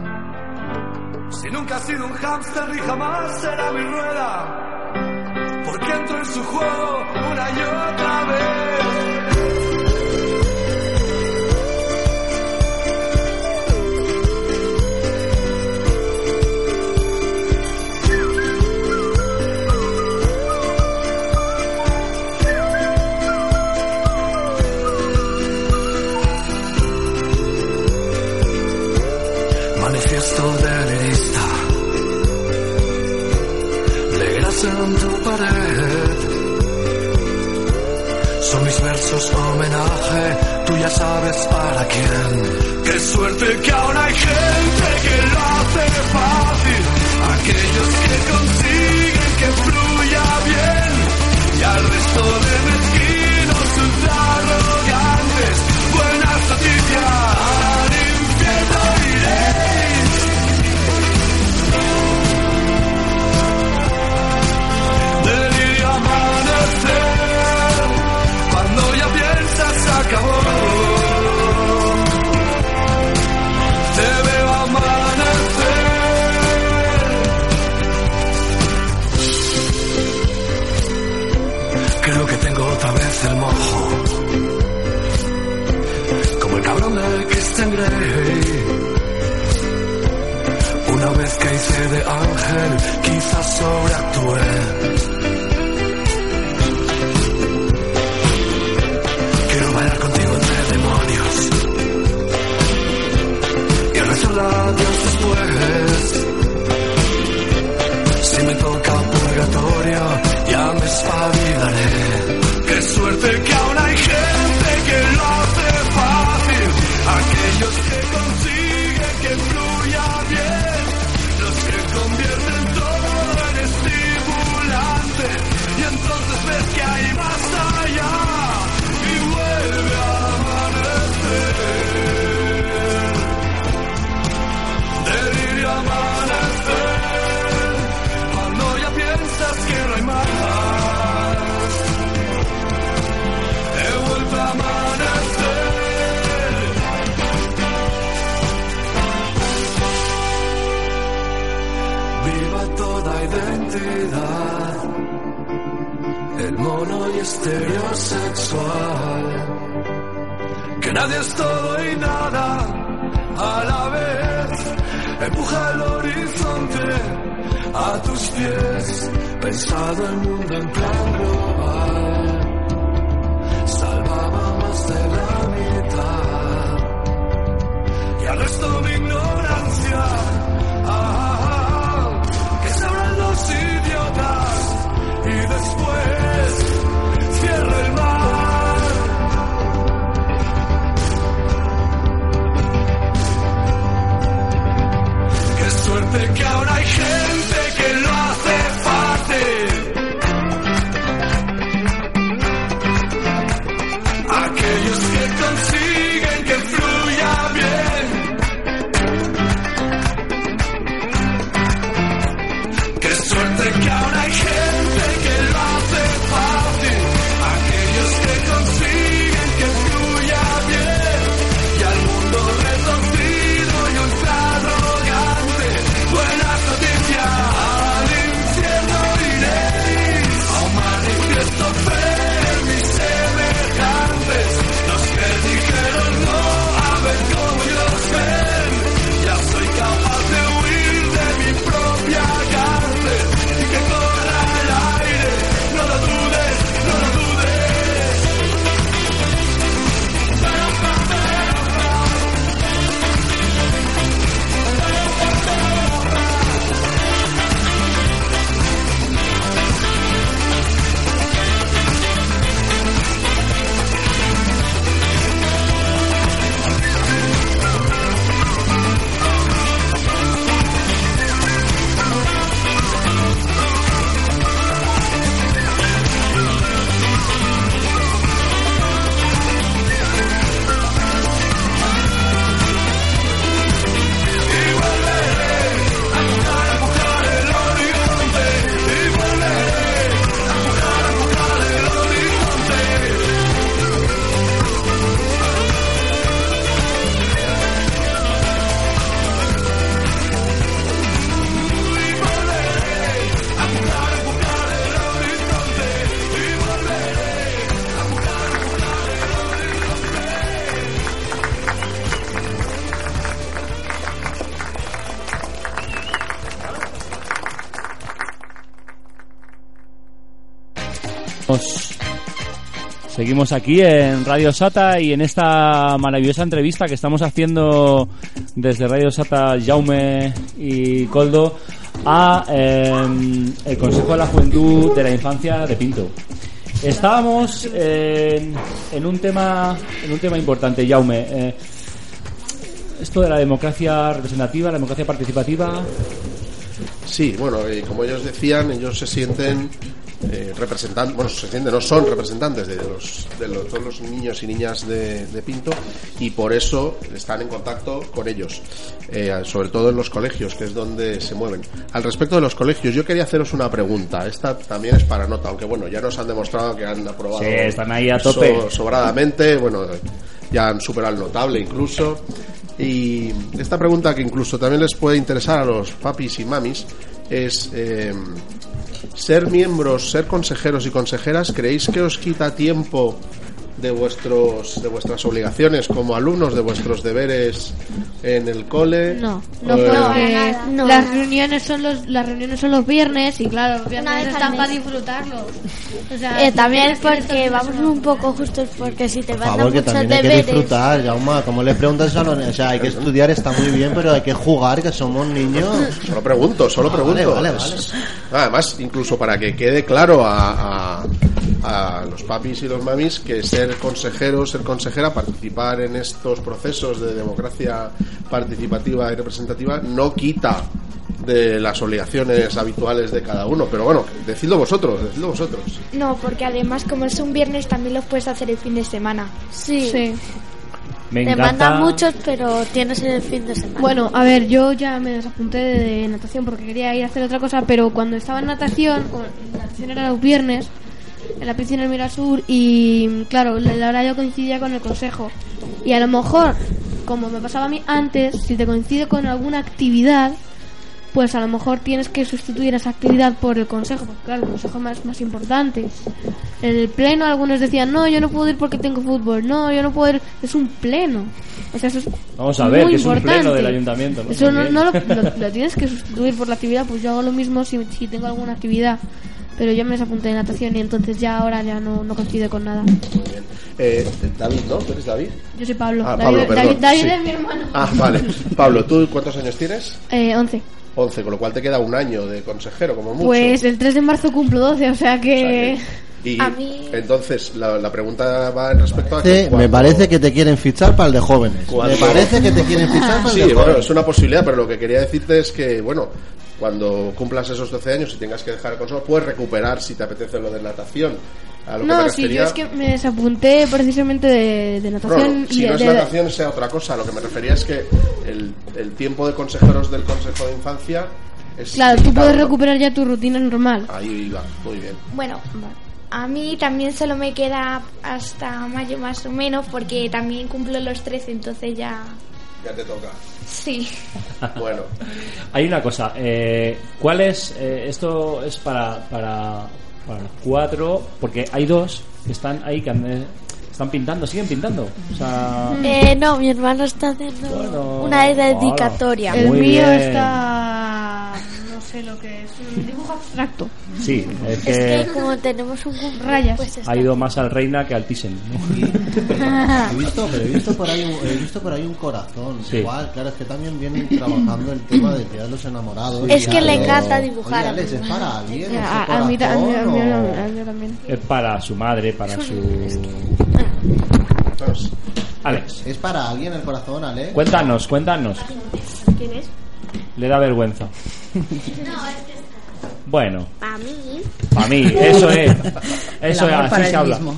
Si nunca ha sido un hámster ni jamás será mi rueda, porque entro en su juego una y otra vez. Son mis versos homenaje, tú ya sabes para quién. Qué suerte que aún hay gente que lo hace fácil. Aquellos que consiguen que fluya bien. Y al resto de Seguimos aquí en Radio Sata y en esta maravillosa entrevista que estamos haciendo desde Radio Sata Jaume y Coldo a eh, el Consejo de la Juventud de la Infancia de Pinto. Estábamos eh, en un tema en un tema importante, Jaume. Eh, esto de la democracia representativa, la democracia participativa. Sí, bueno, y como ellos decían, ellos se sienten eh, representantes, bueno, se sienten, no son representantes de, los, de los- todos los niños y niñas de, de Pinto y por eso están en contacto con ellos, eh, sobre todo en los colegios, que es donde se mueven. Al respecto de los colegios, yo quería haceros una pregunta. Esta también es para nota, aunque bueno, ya nos han demostrado que han aprobado Sí, están ahí a tope. so- sobradamente, bueno, ya han superado el notable incluso. Y esta pregunta que incluso también les puede interesar a los papis y mamis es eh, ser miembros, ser consejeros y consejeras, ¿creéis que os quita tiempo de vuestros de vuestras obligaciones como alumnos, de vuestros deberes en el cole? No, no, Eh, porque no. las reuniones son los las reuniones son los viernes y claro, los viernes están para disfrutarlos. O sea, Eh, también que porque vamos un poco justos porque si te mandan muchos también hay que deberes disfrutar, Jauma. Como le preguntas a los O sea, hay que estudiar, está muy bien, pero hay que jugar, que somos niños. Solo pregunto, solo Ah, pregunto. vale, vale, Es- Además, incluso para que quede claro a, a- a los papis y los mamis que ser consejero, ser consejera, participar en estos procesos de democracia participativa y representativa no quita de las obligaciones habituales de cada uno. Pero bueno, decidlo vosotros, decidlo vosotros. No, porque además como es un viernes también los puedes hacer el fin de semana. Sí. Sí. Me Te encanta. mandan muchos, pero tienes el fin de semana. Bueno, a ver, yo ya me desapunté de, natación porque quería ir a hacer otra cosa, pero cuando estaba en natación, natación era los viernes, en la piscina del Mirasur, y claro, la la hora yo coincidía con el consejo. Y a lo mejor, como me pasaba a mí antes, si te coincide con alguna actividad, pues a lo mejor tienes que sustituir esa actividad por el consejo, porque claro, el consejo es más, más importante. En el pleno algunos decían, no, yo no puedo ir porque tengo fútbol, no, yo no puedo ir, es un pleno. O sea, eso es Vamos a ver, muy que es un pleno importante. del ayuntamiento. ¿no? Eso no, no lo, lo- lo tienes que sustituir por la actividad, pues yo hago lo mismo si, si tengo alguna actividad. Pero yo me desapunté de natación y entonces ya ahora ya no, no coincide con nada. Eh, David, ¿no? ¿Tú eres David? Yo soy Pablo. Ah, David, Pablo, David- David sí. es mi hermano. Ah, vale. Pablo, ¿tú cuántos años tienes? Eh, 11. 11, con lo cual te queda un año de consejero, como mucho. Pues el 3 de marzo cumplo 12, o sea que... Y A mí- entonces la, la pregunta va en respecto a que Este, Me cuando- parece que te quieren fichar para el de jóvenes. Cuando- Me parece que te quieren fichar para el Sí, de bueno, jóvenes. es una posibilidad, pero lo que quería decirte es que, bueno, cuando cumplas esos 12 años y tengas que dejar el consejo, puedes recuperar si te apetece lo de natación. A lo que me No, sí, refería... yo es que me desapunté precisamente de, de natación no, si y no de, es de- natación sea otra cosa. Lo que me refería es que el, el tiempo de consejeros del Consejo de Infancia es... Claro, tú limitado, puedes ¿no? recuperar ya tu rutina normal. Ahí va, muy bien. Bueno, a mí también solo me queda hasta mayo más o menos porque también cumplo los 13, entonces ya... Ya te toca. Sí. Bueno, Hay una cosa, eh, ¿cuál es? eh, esto es para, para, para los cuatro, porque hay dos que están ahí que han- están pintando, siguen pintando. O sea, Eh, no, mi hermano está haciendo Bueno, una dedicatoria. hola. El Muy mío bien. está... no sé lo que es, un dibujo abstracto. sí, es Es que que como tenemos un Rayas. pues ha ido más al Reina que al Thyssen. ¿no? He visto, pero he visto por ahí un, he visto por ahí un corazón. Sí. Igual, claro, es que también vienen trabajando el tema de Día de los enamorados. Es que le encanta dibujar Oye, a Alex, ¿es para alguien? A, a mí, ta- a mí- a mí- corazón, a o- mí también. Es para su madre, para su... Alex, ¿Es para alguien el corazón, Alex? cuéntanos, cuéntanos. ¿Quién es? Le da vergüenza. Bueno, Para mí. para mí, eso es. Eso es, así para se habla. mismo.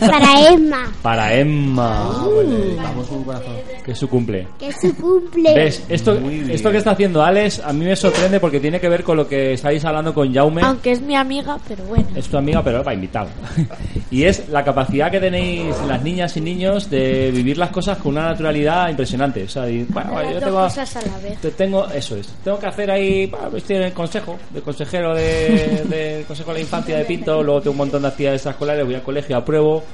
Para Emma. Para Emma, Ah, pues le dedicamos un corazón. que es su cumple. Que es su cumple. ¿Ves? Esto, esto que está haciendo Alex a mí me sorprende porque tiene que ver con lo que estáis hablando con Jaume. Aunque es mi amiga, pero bueno. Es tu amiga, pero va invitado. y es la capacidad que tenéis las niñas y niños de vivir las cosas con una naturalidad impresionante. O sea, y, bueno, yo tengo, cosas a la vez. te tengo, eso es. Tengo que hacer ahí, estoy en el consejo, de consejero de, del consejo de la infancia de Pinto, luego tengo un montón de actividades escolares, voy al colegio, apruebo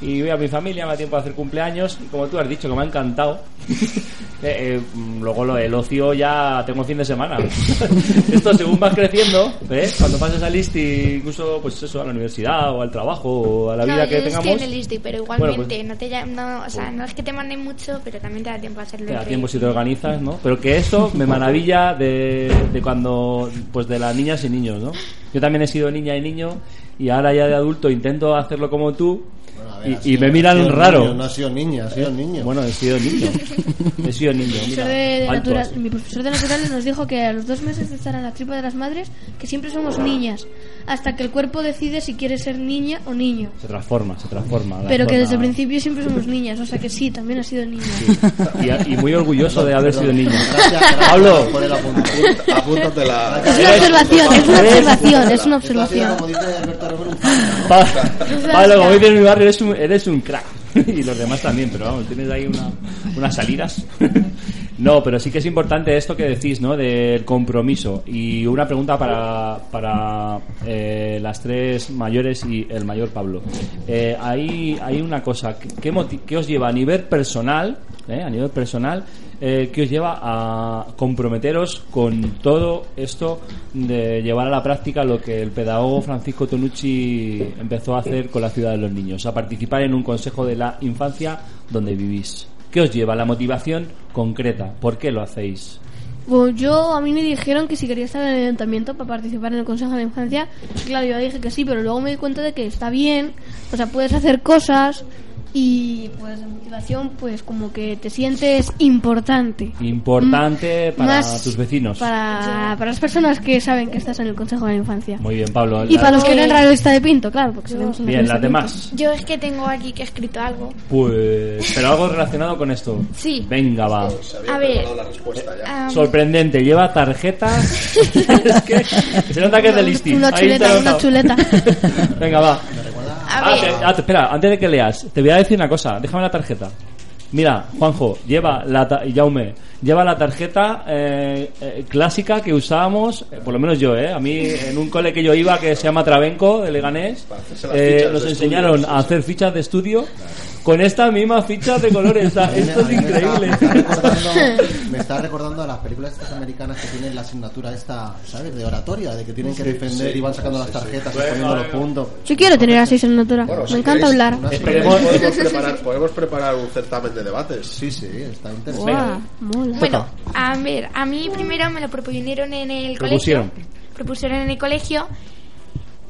y voy a mi familia, me da tiempo a hacer cumpleaños y como tú has dicho que me ha encantado, eh, eh, mm, luego lo del ocio ya tengo fin de semana. Esto según vas creciendo, ¿ves? cuando pases al ISTI, incluso pues eso, a la universidad o al trabajo o a la vida no, que yo tengamos. estoy en el ISTI, pero Bueno, igualmente pues- no te no, o sea, no es que te manden mucho, pero también te da tiempo a hacerlo. te da tiempo si te organizas, ¿no? Pero que eso me maravilla de, de cuando, pues de las niñas y niños, ¿no? Yo también he sido niña y niño y ahora ya de adulto intento hacerlo como tú y, y me miran raro. niño, no ha sido niña, ha sido niño. Bueno, he sido niño. He sido niño. Mi mira, profesor de natural- mi profesor de naturales nos dijo que a los dos meses de estar en la tripa de las madres, que siempre somos niñas, hasta que el cuerpo decide si quiere ser niña o niño. Se transforma, se transforma. Pero que desde el principio siempre somos niñas, o sea que sí, también ha sido niña. Y, y muy orgulloso de haber sido gracias Pablo. Apúntatela. Es una observación, es una observación, es una observación. Pablo, como dices en mi barrio, eres un, eres un crack. y los demás también, pero vamos, tienes ahí una, unas salidas. no, pero sí que es importante esto que decís, ¿no? Del compromiso. Y una pregunta para, para eh, las tres mayores y el mayor Pablo. Eh, hay, hay una cosa, ¿qué, qué qué os lleva a nivel personal, eh, a nivel personal, eh, qué os lleva a comprometeros con todo esto de llevar a la práctica lo que el pedagogo Francisco Tonucci empezó a hacer con la ciudad de los niños, a participar en un consejo de la infancia donde vivís. ¿Qué os lleva la motivación concreta? ¿Por qué lo hacéis? Bueno, yo a mí me dijeron que si quería estar en el ayuntamiento para participar en el Consejo de la Infancia, claro, yo dije que sí, pero luego me di cuenta de que está bien, o sea, puedes hacer cosas y pues la motivación pues como que te sientes importante. Importante Mm, para más tus vecinos. Para, para las personas que saben que estás en el Consejo de la Infancia. Muy bien, Pablo. Y La- para los que no eran realista de Pinto, claro, porque sabemos en la Bien, revista las de demás. Yo es que tengo aquí que he escrito algo. Pues, pero algo relacionado con esto. Sí. Venga, va. A ver. Am, Sorprendente, lleva tarjetas. es que, se nota que es del listing. Una chuleta, una chuleta. Venga, va. A Ah, ver. ah, te- espera, antes de que leas, te voy a decir una cosa. Déjame la tarjeta. Mira, Juanjo, lleva la ta- y Jaume, lleva la tarjeta eh, eh, clásica que usábamos, eh, por lo menos yo, ¿eh? A mí, en un cole que yo iba que se llama Trabenco, de Leganés, eh, nos enseñaron a hacer fichas de estudio con estas mismas fichas de colores. O sea, esto es increíble. Me está, recordando, me está recordando a las películas estas americanas que tienen la asignatura esta, ¿sabes? De oratoria, de que tienen que defender y van sacando las tarjetas y poniendo los puntos. Yo quiero tener así asignatura, Bueno, me si encanta queréis, hablar. Esperemos- Podemos preparar, podemos preparar un certamen de debates. Sí, sí, está interesante. Guau, mola. Bueno, a ver, a mí primero me lo propusieron en el Propusieron. colegio. Propusieron en el colegio.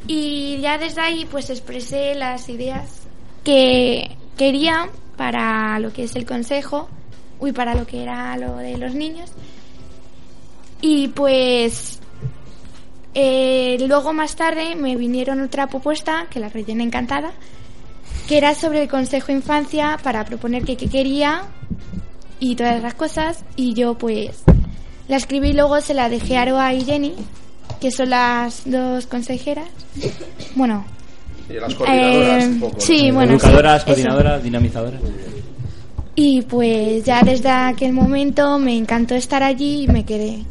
Y ya desde ahí pues expresé las ideas que quería para lo que es el consejo. Uy, para lo que era lo de los niños. Y pues eh, luego más tarde me vinieron otra propuesta que la rellené encantada, que era sobre el Consejo Infancia para proponer que qué quería y todas las cosas. Y yo pues la escribí y luego se la dejé a Aroa y Jenny, que son las dos consejeras. Bueno, Y las coordinadoras Eh, un poco. ¿no? sí, bueno, Educadoras, sí, coordinadoras, dinamizadoras. y pues ya desde aquel momento me encantó estar allí y me quedé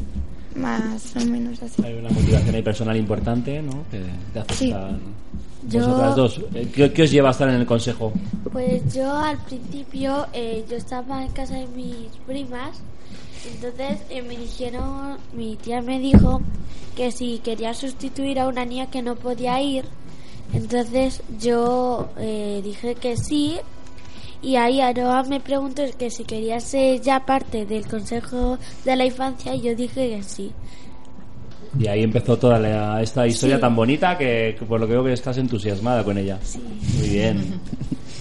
más o menos así. Hay una motivación ahí personal importante, ¿no? Que te hace Sí. estar. Yo- Vosotras dos, eh, ¿qué, qué os lleva a estar en el consejo? Pues yo al principio eh, yo estaba en casa de mis primas, entonces eh, me dijeron, mi tía me dijo que si quería sustituir a una niña que no podía ir, entonces yo eh, dije que sí y ahí Aroa me preguntó que si quería ser ya parte del Consejo de la Infancia y yo dije que sí. Y ahí empezó toda la- esta historia Sí. tan bonita que, que por lo que veo que estás entusiasmada con ella. Muy bien.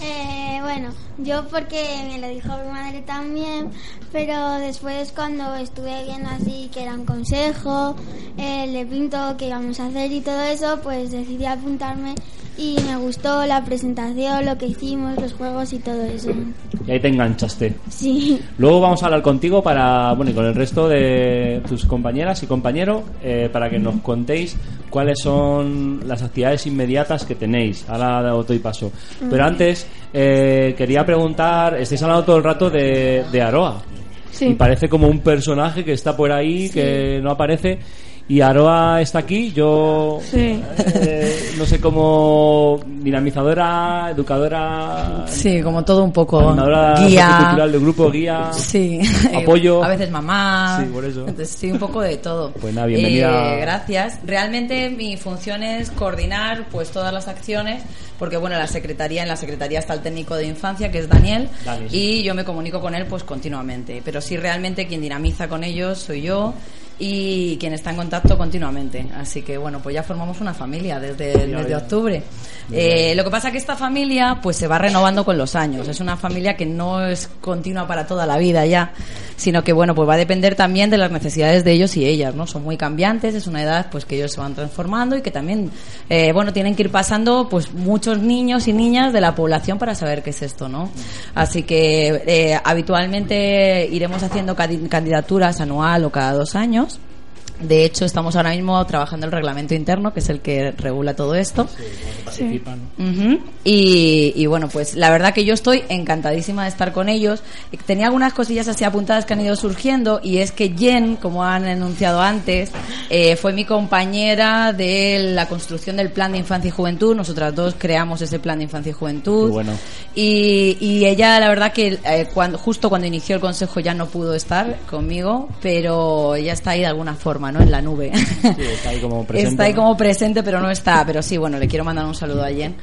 Eh, bueno, yo porque me lo dijo mi madre también, pero después cuando estuve viendo así que era un consejo, eh, le pinto que íbamos a hacer y todo eso, pues decidí apuntarme y me gustó la presentación, lo que hicimos, los juegos y todo eso. Y ahí te enganchaste. Sí. Luego vamos a hablar contigo para, bueno, y con el resto de tus compañeras y compañeros, eh, para que nos contéis cuáles son las actividades inmediatas que tenéis. Ahora doy paso. Pero antes, eh, quería preguntar, estáis hablando todo el rato de, de Aroa. Sí. Y parece como un personaje que está por ahí, que no aparece. Y Aroa está aquí, yo Sí. eh, no sé cómo dinamizadora, educadora, Sí, como todo un poco. Guía. sociocultural del grupo, guía, Sí. apoyo. A veces mamá. Sí, por eso. Entonces, sí, un poco de todo. Pues nada, bienvenida. Eh, gracias. Realmente mi función es coordinar pues todas las acciones, porque bueno, la secretaría, en la secretaría está el técnico de infancia, que es Daniel, sí. y yo me comunico con él pues continuamente. Pero sí, realmente quien dinamiza con ellos soy yo y quien está en contacto continuamente. Así que bueno, pues ya formamos una familia desde el mes de octubre. Eh, lo que pasa que esta familia pues se va renovando con los años. Es una familia que no es continua para toda la vida ya, sino que bueno, pues va a depender también de las necesidades de ellos y ellas, ¿no? Son muy cambiantes, es una edad pues que ellos se van transformando y que también eh, bueno, tienen que ir pasando pues muchos niños y niñas de la población para saber qué es esto, ¿no? Así que eh, habitualmente iremos haciendo candidaturas anual o cada dos años. De hecho, estamos ahora mismo trabajando el reglamento interno, que es el que regula todo esto. Ujú. y, y bueno, pues la verdad que yo estoy encantadísima de estar con ellos. Tenía algunas cosillas así apuntadas que han ido surgiendo y es que Jen, como han enunciado antes, eh, fue mi compañera de la construcción del plan de infancia y juventud. Nosotras dos creamos ese plan de infancia y juventud. Bueno. Y, y ella, la verdad que eh, cuando, justo cuando inició el consejo ya no pudo estar conmigo, pero ella está ahí de alguna forma, ¿no? En la nube. Sí, está ahí como presente. Está ahí como presente, pero no está. Pero sí, bueno, le quiero mandar un saludo a Jen.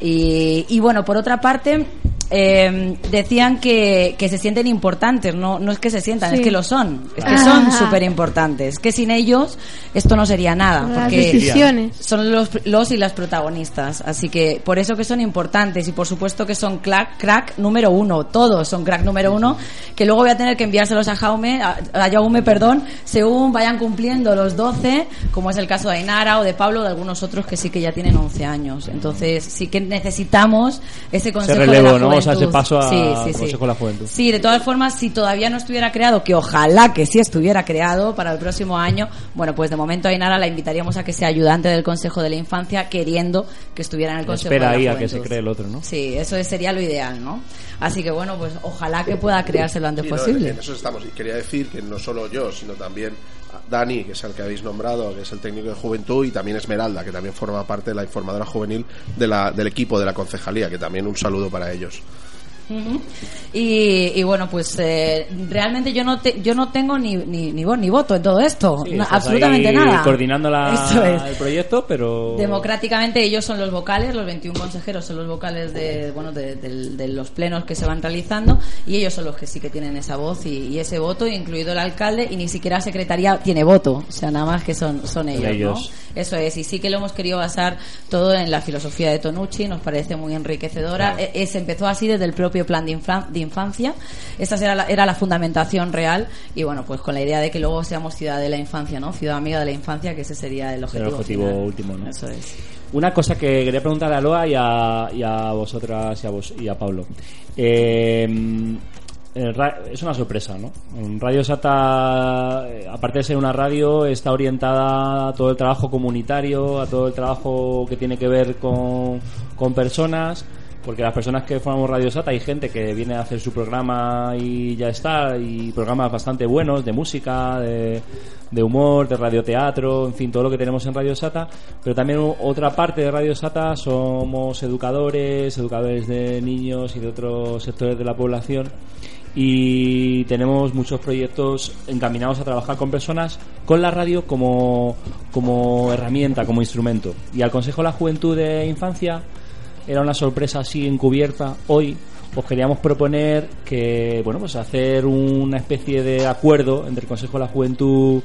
Y, y bueno, por otra parte, eh, decían que, que se sienten importantes. No, no es que se sientan, Sí. es que lo son. Es que son súper importantes. Que sin ellos esto no sería nada. Las porque decisiones. son los, los y las protagonistas. Así que por eso que son importantes y por supuesto que son crack, crack número uno. Todos son crack número uno. Que luego voy a tener que enviárselos a Jaume, a, a Jaume, perdón, según vayan cumpliendo los 12, como es el caso de Ainara o de Pablo, de algunos otros que sí que ya tienen 11 años. Entonces sí que necesitamos ese consejo Ese relevo, de la ¿no? O sea, juventud. ese paso a Sí, sí, sí. Consejo de la Juventud. Sí, de todas formas, si todavía no estuviera creado, que ojalá que sí estuviera creado para el próximo año, bueno, pues de momento a Ainara la invitaríamos a que sea ayudante del Consejo de la Infancia, queriendo que estuviera en el Consejo Espera de la ahí a que Juventud. se cree el otro, ¿no? Sí, eso sería lo ideal, ¿no? Así que bueno, pues ojalá que pueda crearse lo antes Sí, no, posible. en eso estamos. Y quería decir que no solo yo, sino también Dani, que es el que habéis nombrado, que es el técnico de juventud, y también Esmeralda, que también forma parte de la informadora juvenil de la, del equipo de la concejalía, que también un saludo para ellos. Y, y bueno, pues eh, realmente yo no te- yo no tengo ni, ni, ni voz ni voto en todo esto, Sí, No, estás absolutamente nada. Coordinando la- es. el proyecto, pero. Democráticamente ellos son los vocales, los 21 consejeros son los vocales de, bueno, de, del- de los plenos que se van realizando y ellos son los que sí que tienen esa voz y, y ese voto, incluido el alcalde, y ni siquiera la secretaría tiene voto, o sea, nada más que son, son ellos, ellos. ¿no? Eso es, y sí que lo hemos querido basar todo en la filosofía de Tonucci, nos parece muy enriquecedora. E- e- se empezó así desde el propio plan de, de infancia, esta era la, era la fundamentación real y bueno, pues con la idea de que luego seamos ciudad de la infancia, ¿no? Ciudad amiga de la infancia, que ese sería el el objetivo. final. último, ¿no? Eso es. Una cosa que quería preguntar a Loa y a, y a vosotras y a, vos, y a Pablo. Eh, el es una sorpresa, ¿no? Radio Sata, eh, aparte de ser una radio, está orientada a todo el trabajo comunitario, a todo el trabajo que tiene que ver con, con personas, porque las personas que formamos Radio Sata hay gente que viene a hacer su programa y ya está, y programas bastante buenos de música, de, de humor, de radioteatro, en fin, todo lo que tenemos en Radio Sata, pero también otra parte de Radio Sata somos educadores, educadores de niños y de otros sectores de la población y tenemos muchos proyectos encaminados a trabajar con personas con la radio como, como herramienta, como instrumento. Y al Consejo de la Juventud de Infancia era una sorpresa así encubierta. Hoy os queríamos proponer que, bueno, pues hacer una especie de acuerdo entre el Consejo de la Juventud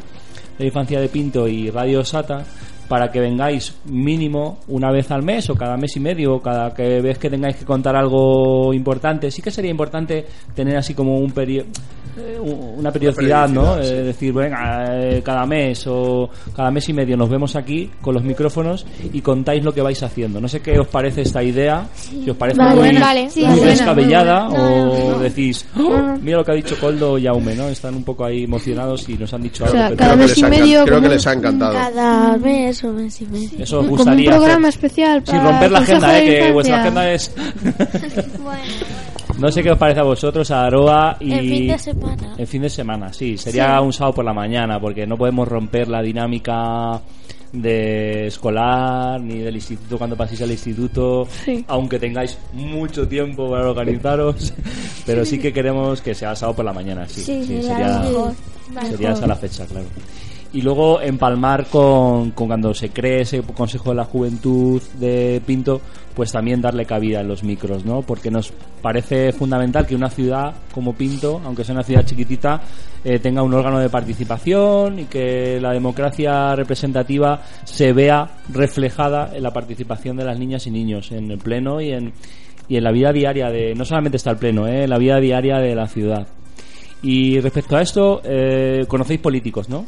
de Infancia de Pinto y Radio Sata para que vengáis mínimo una vez al mes o cada mes y medio cada que vez que tengáis que contar algo importante. Sí que sería importante tener así como un periodo una periodicidad, ¿no? sí. Eh, decir, venga, eh, cada mes o cada mes y medio nos vemos aquí con los micrófonos y contáis lo que vais haciendo. No sé qué os parece esta idea, si os parece Vale, muy, vale. Sí, muy buena, descabellada muy o decís, "Oh, mira lo que ha dicho Coldo y Aume, ¿no? Están un poco ahí emocionados y nos han dicho O algo. sea, cada Creo que mes les y medio. creo que les ha encantado. Cada mes o mes y mes. Eso os Como un gustaría programa hacer. especial Sin para romper la agenda, ¿eh? que vuestra agenda es... Bueno, No sé qué os parece a vosotros, a Aroa y... En fin de semana. En fin de semana, sí. Sería Sí. un sábado por la mañana, porque no podemos romper la dinámica de escolar ni del instituto cuando paséis al instituto Sí. aunque tengáis mucho tiempo para organizaros pero sí que queremos que sea sábado por la mañana sí, Sí, sí, sería sería, esa la fecha claro y luego empalmar con, con cuando se cree ese Consejo de la Juventud de Pinto, pues también darle cabida en los micros, ¿no? Porque nos parece fundamental que una ciudad como Pinto, aunque sea una ciudad chiquitita, eh, tenga un órgano de participación y que la democracia representativa se vea reflejada en la participación de las niñas y niños en el pleno y en, y en la vida diaria de, no solamente está el pleno, ¿eh? en la vida diaria de la ciudad. Y respecto a esto, eh, conocéis políticos, ¿no?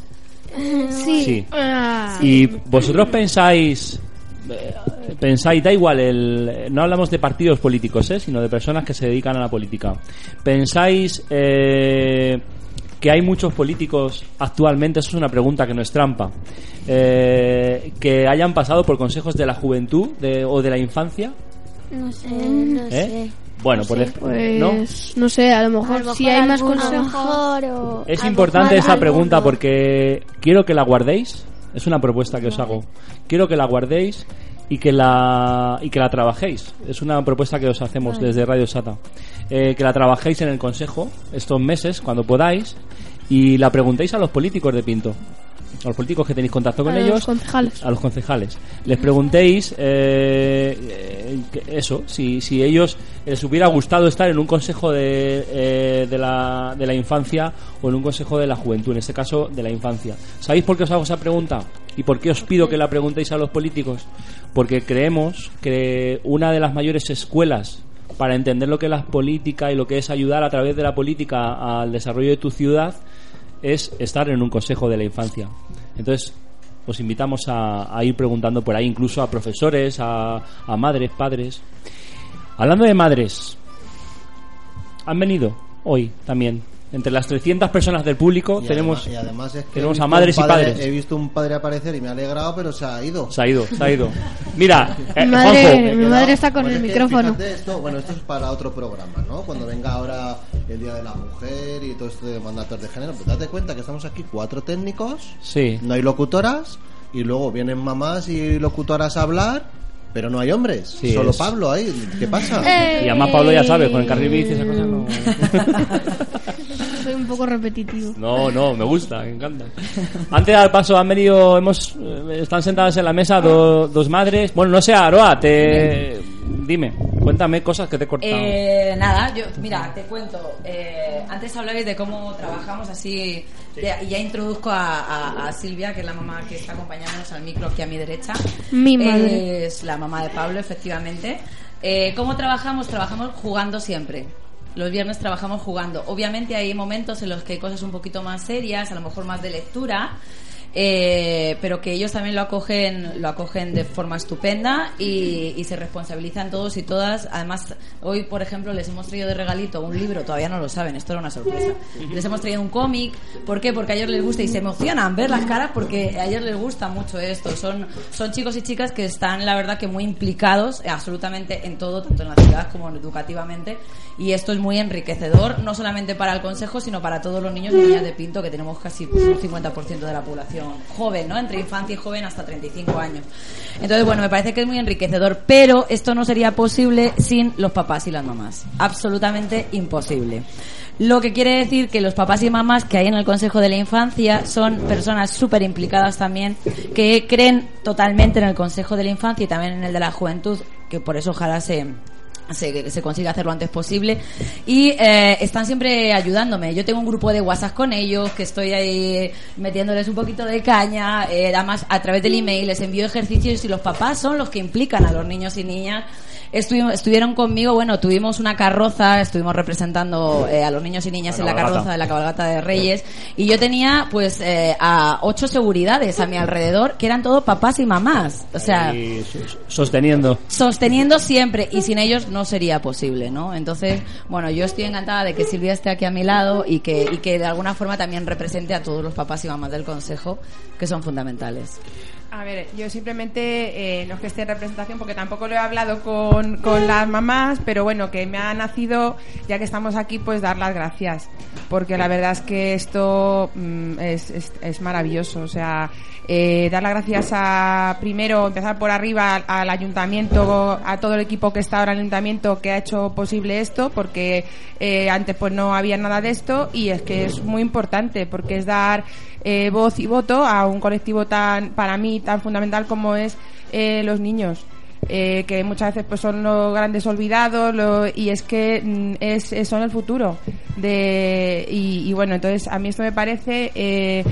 Sí. Sí. Ah. Y vosotros pensáis, eh, pensáis, da igual, el, no hablamos de partidos políticos, ¿eh? sino de personas que se dedican a la política. ¿Pensáis eh, que hay muchos políticos actualmente, eso es una pregunta que no es trampa, eh, que hayan pasado por consejos de la juventud de- o de la infancia? No sé, no ¿Eh? Bueno. Pues no sé, a lo mejor, A lo si hay más consejos. Es importante esa pregunta alguno. porque quiero que la guardéis. Es una propuesta que os hago. Quiero que la guardéis y que la y que la trabajéis. Es una propuesta que os hacemos Vale. desde Radio Sata. Eh, que la trabajéis en el consejo estos meses cuando podáis y la preguntéis a los políticos de Pinto. A los políticos que tenéis contacto con A los ellos, concejales. a los concejales. Les preguntéis eh, eh, eso, si, si ellos les hubiera gustado estar en un consejo de, eh, de, la, de la infancia o en un consejo de la juventud, en este caso de la infancia. ¿Sabéis por qué os hago esa pregunta? ¿Y por qué os pido que la preguntéis a los políticos? Porque creemos que una de las mayores escuelas para entender lo que es la política y lo que es ayudar a través de la política al desarrollo de tu ciudad es estar en un consejo de la infancia. Entonces, os invitamos a, a ir preguntando por ahí, incluso a profesores, a, a madres, padres. Hablando de madres, han venido hoy también. Entre las 300 personas del público Y tenemos, además- y además es que he tenemos a madres un y padre- padres. He visto un padre aparecer y me ha alegrado, pero se ha ido. Se ha ido, se ha ido. Mira, eh, Mi madre- Juanjo, mi Me he madre está con Pues el es micrófono. esto, bueno, esto es para otro programa, ¿no? Cuando venga ahora el Día de la Mujer y todo esto de mandatos de género, pues date cuenta que estamos aquí cuatro técnicos, Sí. no hay locutoras, y luego vienen mamás y locutoras a hablar, pero no hay hombres. Sí, Solo es- Pablo ahí. ¿Qué pasa? Eh. Y además Pablo ya sabe, con el carril bici y esas cosas no... Soy un poco repetitivo. No, no, me gusta, me encanta. Antes de dar paso han venido, hemos, eh, están sentadas en la mesa do- dos madres. Bueno, no sé, Aroa, te, dime, cuéntame cosas que te he cortado. Eh, nada, yo, mira, te cuento. Eh, antes hablabais de cómo trabajamos así, ya- y ya introduzco a, a- a Silvia, que es la mamá que está acompañándonos al micro aquí a mi derecha. Mi madre. Es la mamá de Pablo, efectivamente. Eh, ¿Cómo trabajamos? Trabajamos jugando siempre. Los viernes trabajamos jugando. Obviamente hay momentos en los que hay cosas un poquito más serias, a lo mejor más de lectura, eh, pero que ellos también lo acogen, lo acogen de forma estupenda y, y se responsabilizan todos y todas. Además, hoy, por ejemplo, les hemos traído de regalito un libro, todavía no lo saben, esto era una sorpresa. Les hemos traído un cómic, ¿por qué? Porque a ellos les gusta y se emocionan ver las caras porque a ellos les gusta mucho esto. Son, son chicos y chicas que están, la verdad, que muy implicados absolutamente en todo, tanto en la ciudad como educativamente. Y esto es muy enriquecedor, no solamente para el Consejo, sino para todos los niños y niñas de Pinto, que tenemos casi un 50% de la población joven, ¿no? Entre infancia y joven hasta 35 años. Entonces, bueno, me parece que es muy enriquecedor, pero esto no sería posible sin los papás y las mamás. Absolutamente imposible. Lo que quiere decir que los papás y mamás que hay en el Consejo de la Infancia son personas súper implicadas también, que creen totalmente en el Consejo de la Infancia y también en el de la Juventud, que por eso ojalá se, se, se consiga hacer lo antes posible y eh, están siempre ayudándome. Yo tengo un grupo de WhatsApp con ellos que estoy ahí metiéndoles un poquito de caña, eh, además a través del email les envío ejercicios y los papás son los que implican a los niños y niñas. Estuvimos, estuvieron conmigo, bueno, tuvimos una carroza, estuvimos representando eh, a los niños y niñas La en la cabalgata. carroza de la cabalgata de Reyes y yo tenía pues eh, a ocho seguridades a mi alrededor que eran todos papás y mamás. O sea, sosteniendo. sosteniendo siempre y sin ellos no sería posible, ¿no? Entonces, bueno, yo estoy encantada de que Silvia esté aquí a mi lado y que, y que de alguna forma también represente a todos los papás y mamás del Consejo, que son fundamentales. A ver, yo simplemente, eh, no es que esté en representación, porque tampoco lo he hablado con, con las mamás, pero bueno, que me ha nacido, ya que estamos aquí, pues dar las gracias. Porque la verdad es que esto mm, es, es, es maravilloso. O sea, eh, dar las gracias a, primero, empezar por arriba al, al ayuntamiento, a todo el equipo que está ahora en el ayuntamiento que ha hecho posible esto, porque eh, antes pues no había nada de esto y es que es muy importante, porque es dar eh, voz y voto a un colectivo tan, para mí, tan fundamental como es eh, los niños. eh, que muchas veces pues son los grandes olvidados lo- y es que mm, es, son el futuro de y, bueno entonces a mí esto me parece eh,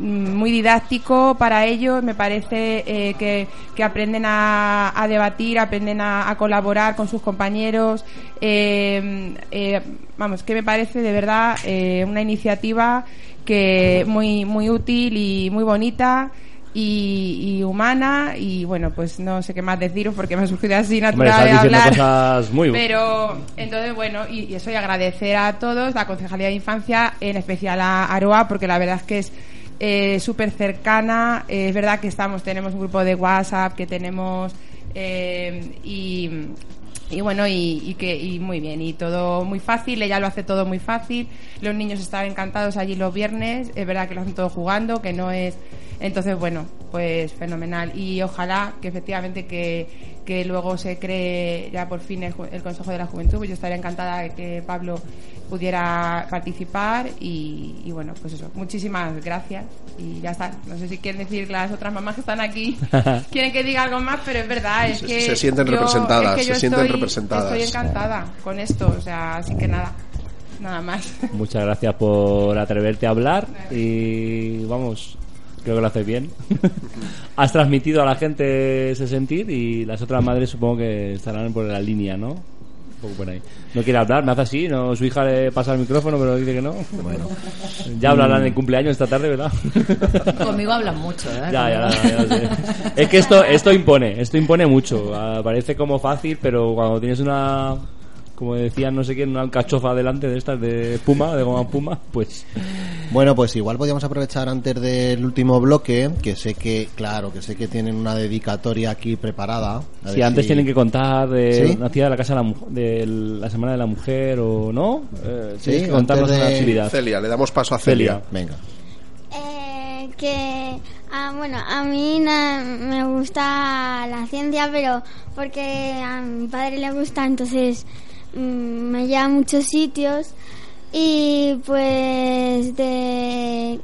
muy didáctico para ellos me parece eh, que, que aprenden a, a debatir aprenden a, a colaborar con sus compañeros. Eh, eh, vamos que me parece de verdad eh, una iniciativa que muy muy útil y muy bonita y, y humana. Y bueno pues no sé qué más deciros porque me ha surgido así natural de hablar. cosas muy pero entonces bueno y, y eso y agradecer a todos la concejalía de infancia en especial a Aroa porque la verdad es que es eh, súper cercana eh, es verdad que estamos tenemos un grupo de WhatsApp que tenemos eh, y y bueno, y, y que y muy bien, y todo muy fácil, ella lo hace todo muy fácil. Los niños están encantados allí los viernes, es verdad que lo hacen todo jugando, que no es. Entonces, bueno, pues fenomenal. Y ojalá que efectivamente que, que luego se cree ya por fin el, el Consejo de la Juventud. Pues yo estaría encantada de que Pablo pudiera participar y, y bueno, pues eso, muchísimas gracias. Y ya está. No sé si quieren decir las otras mamás que están aquí, quieren que diga algo más, pero es verdad, es Se- que. se sienten yo- representadas, es que yo se sienten estoy- representadas. Estoy encantada con esto, o sea, así que nada, nada más. Muchas gracias por atreverte a hablar y vamos, creo que lo haces bien. Has transmitido a la gente ese sentir y las otras madres supongo que estarán por la línea, ¿no? Un poco por ahí. No quiere hablar, me hace así, no, su hija le pasa el micrófono pero dice que no. Bueno, ya hablarán en cumpleaños esta tarde, ¿verdad? Conmigo hablan mucho, ¿eh? Ya, ya, ya sé. Es que esto, esto impone, esto impone mucho. Ah, Parece como fácil, pero cuando tienes una, como decían no sé quién, una alcachofa delante de estas de puma, de goma puma, pues Bueno, pues igual podríamos aprovechar antes del último bloque, que sé que, claro, que sé que tienen una dedicatoria aquí preparada. A si ver antes si- tienen que contar de ¿Sí? una actividad de la casa de la, de semana de la mujer o no, eh, Sí, que contarnos antes una de- actividad. Celia, le damos paso a Celia. Celia. Venga. Eh, que ah, bueno a mí na- me gusta la ciencia pero porque a mi padre le gusta entonces mm, me lleva a muchos sitios. Y pues de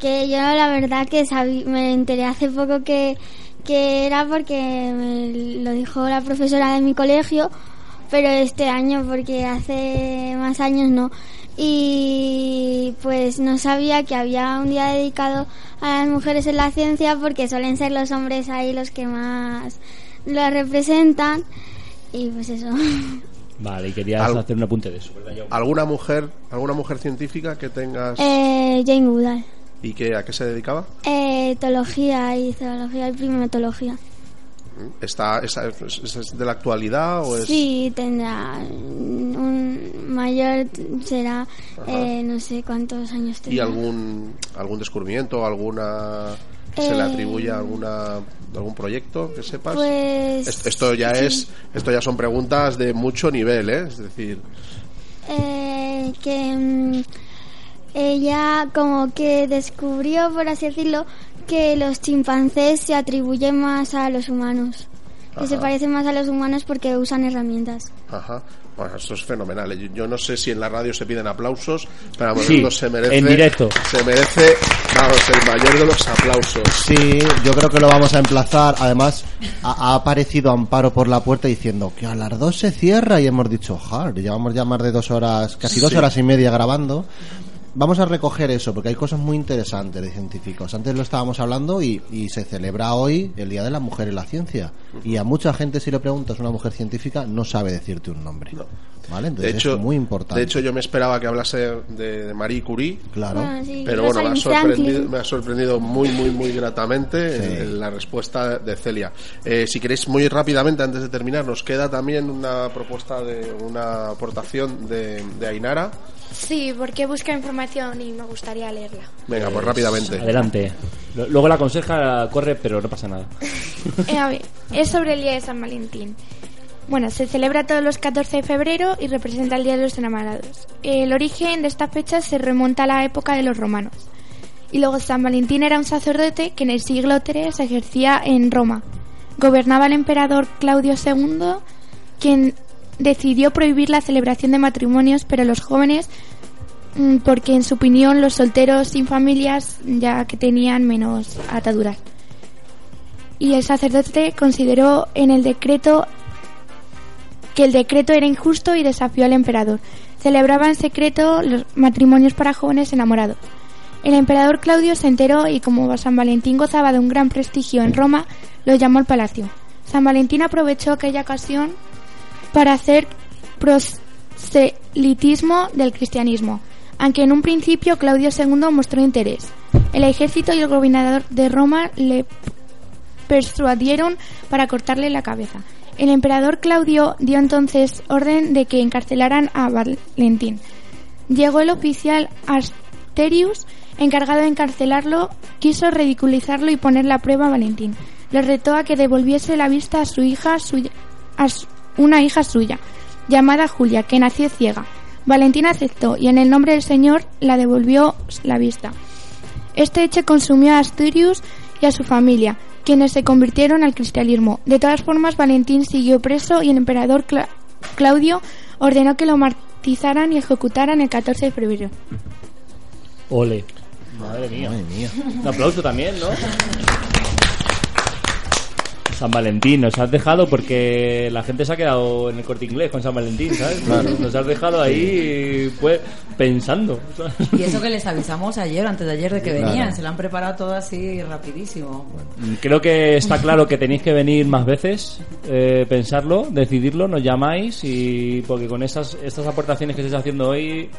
que yo la verdad que sabí- me enteré hace poco que que era porque me lo dijo la profesora de mi colegio pero este año porque hace más años no. Y pues no sabía que había un día dedicado a las mujeres en la ciencia porque suelen ser los hombres ahí los que más lo representan. Y pues eso Vale, y querías Al- hacer un apunte de eso. ¿Alguna mujer, alguna mujer científica que tengas eh, Jane Goodall y que a qué se dedicaba? eh, etología y zoología y primatología ¿Está, esa- es, es de la actualidad o es sí tendrá un mayor será eh, no sé cuántos años y tendrá algún algún descubrimiento, alguna que se le Eh, atribuye a alguna algún proyecto que sepas? Pues, Est- esto ya sí. es esto ya son preguntas de mucho nivel, ¿eh? Es decir, eh, que mm, ella como que descubrió, por así decirlo, que los chimpancés se atribuyen más a los humanos. Que se parecen más a los humanos porque usan herramientas. ajá. Bueno, esto es fenomenal. Yo, yo no sé si en la radio se piden aplausos, pero vamos, Sí, se merece en directo. Se merece, vamos, el mayor de los aplausos. Sí, yo creo que lo vamos a emplazar. Además, ha, ha aparecido Amparo por la puerta diciendo que a las dos se cierra y hemos dicho, jar, llevamos ya más de dos horas, casi dos horas y media grabando. Vamos a recoger eso porque hay cosas muy interesantes de científicos. Antes lo estábamos hablando y, y se celebra hoy el Día de la Mujer en la Ciencia. Y a mucha gente si le preguntas una mujer científica no sabe decirte un nombre. ¿Vale? De hecho, es muy importante. de hecho, yo me esperaba que hablase de, de Marie Curie. Claro. Bueno, sí, Pero bueno, me ha, sorprendido, me ha sorprendido muy, muy, muy gratamente Sí. la respuesta de Celia. Eh, si queréis, muy rápidamente, antes de terminar, nos queda también una propuesta de una aportación de, de Ainara. Sí, porque busca información y me gustaría leerla. Venga, pues rápidamente. Adelante. Lo- Luego la conseja corre, pero no pasa nada. Eh, a ver, es sobre el día de San Valentín. Bueno, se celebra todos los 14 de febrero y representa el Día de los Enamorados. El origen de esta fecha se remonta a la época de los romanos. Y luego San Valentín era un sacerdote que en el siglo III se ejercía en Roma. Gobernaba el emperador Claudio II, quien decidió prohibir la celebración de matrimonios, pero los jóvenes, mm, porque en su opinión los solteros sin familias ya que tenían menos ataduras y el sacerdote consideró en el decreto que el decreto era injusto y desafió al emperador. Celebraba en secreto los matrimonios para jóvenes enamorados. El emperador Claudio se enteró y como San Valentín gozaba de un gran prestigio en Roma, lo llamó al palacio. San Valentín aprovechó aquella ocasión para hacer proselitismo del cristianismo, aunque en un principio Claudio II mostró interés. El ejército y el gobernador de Roma le persuadieron para cortarle la cabeza. El emperador Claudio dio entonces orden de que encarcelaran a Valentín. Llegó el oficial Asterius, encargado de encarcelarlo, quiso ridiculizarlo y ponerle a prueba a Valentín. Le retó a que devolviese la vista a su hija a su- una hija suya, llamada Julia, que nació ciega. Valentín aceptó y en el nombre del Señor la devolvió la vista. Este hecho consumió a Asturius y a su familia, quienes se convirtieron al cristianismo. De todas formas, Valentín siguió preso y el emperador Cla- Claudio ordenó que lo martizaran y ejecutaran el 14 de febrero. Ole. Madre mía. Un aplauso también, ¿no? San Valentín, nos has dejado porque la gente se ha quedado en el corte inglés con San Valentín, ¿sabes? Claro. Nos has dejado ahí pues pensando. Y eso que les avisamos ayer o antes de ayer de que Claro. venían, se lo han preparado todo así rapidísimo. Creo que está claro que tenéis que venir más veces, eh, pensarlo, decidirlo, nos llamáis y porque con esas estas aportaciones que estáis haciendo hoy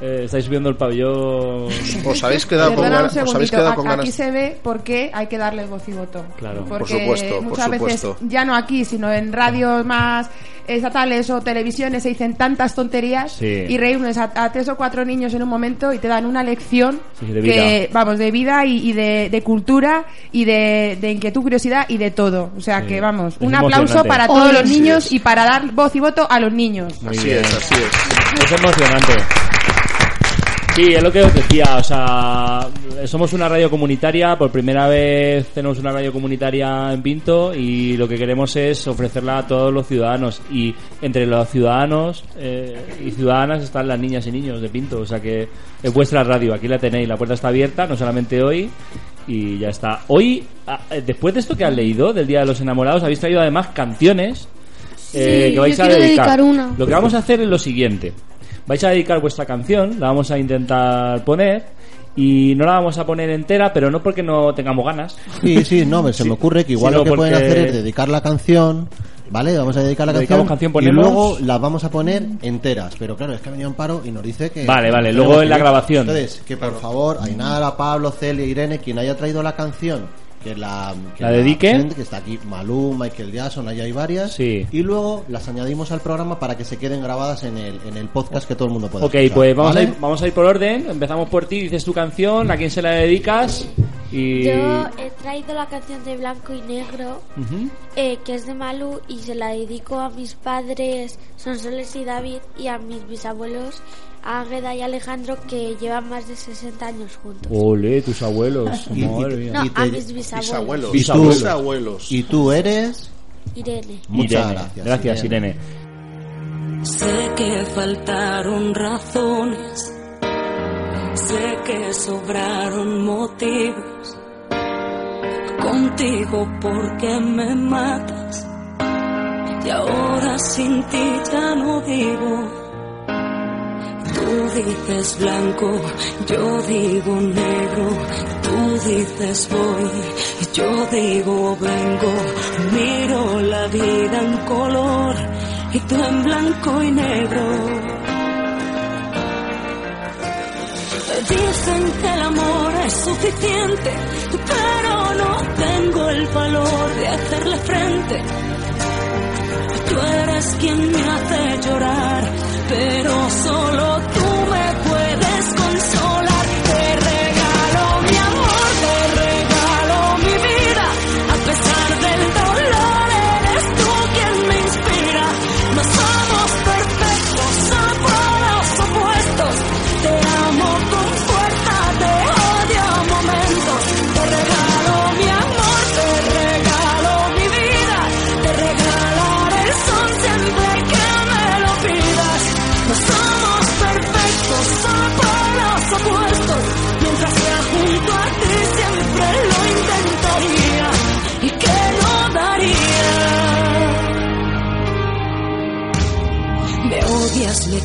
eh, estáis subiendo el pabellón. Os habéis quedado con ganas. Os habéis segundito, quedado a- con aquí se ve por qué hay que darle voz y voto. Claro. Por Porque supuesto, por muchas veces, supuesto. ya no aquí, sino en radios más estatales o televisiones se dicen tantas tonterías Sí. y reúnes a, a tres o cuatro niños en un momento y te dan una lección Sí, de que, vida. vamos, de vida y, y de, de cultura y de, de inquietud, curiosidad y de todo. O sea Sí. que, vamos, Es un aplauso para todos los Así niños y para dar voz y voto a los niños. Muy Así bien. es, así es. Es emocionante. Sí, es lo que os decía, o sea, somos una radio comunitaria, por primera vez tenemos una radio comunitaria en Pinto y lo que queremos es ofrecerla a todos los ciudadanos y entre los ciudadanos eh, y ciudadanas están las niñas y niños de Pinto, o sea que es vuestra radio, aquí la tenéis, la puerta está abierta, no solamente hoy y ya está. Hoy, ah, eh, después de esto que has leído del Día de los Enamorados, habéis traído además canciones eh, Sí, que vais yo a dedicar. dedicar una. Lo que vamos a hacer es lo siguiente. Vais a dedicar vuestra canción, la vamos a intentar poner y no la vamos a poner entera, pero no porque no tengamos ganas. Sí, sí, no, se me ocurre que igual lo que pueden hacer es dedicar la canción, ¿vale? Vamos a dedicar la canción, canción, y luego las vamos a poner enteras. Pero claro, es que ha venido Amparo y nos dice que... Vale, vale, luego en la grabación. Entonces, que por favor, Ainara, Pablo, Celia, Irene, quien haya traído la canción, que la, que La dedique. presente, que está aquí Malú, Michael Jackson, ahí hay varias. Sí. Y luego las añadimos al programa para que se queden grabadas en el, en el podcast que todo el mundo pueda Ok, escuchar, pues vamos, ¿vale? a ir, vamos a ir por orden. Empezamos por ti, dices tu canción, a quién se la dedicas y... Yo he traído la canción de Blanco y Negro, eh, que es de Malú, y se la dedico a mis padres, Sonsoles y David, y a mis bisabuelos, Águeda y Alejandro, que llevan más de 60 años juntos. Ole, tus abuelos, Y- madre mía. No, y te- a mis bisabuelos. Y tú, Bisabuelos. y tú eres... Irene. Muchas Irene. gracias. Gracias, Irene. Sé que faltaron razones, sé que sobraron motivos. Contigo porque me matas y ahora sin ti ya no vivo. Tú dices blanco, yo digo negro, tú dices voy, yo digo vengo, miro la vida en color y tú en blanco y negro. Dicen que el amor es suficiente, pero no tengo el valor de hacerle frente. Tú eres quien me hace llorar, pero solo tú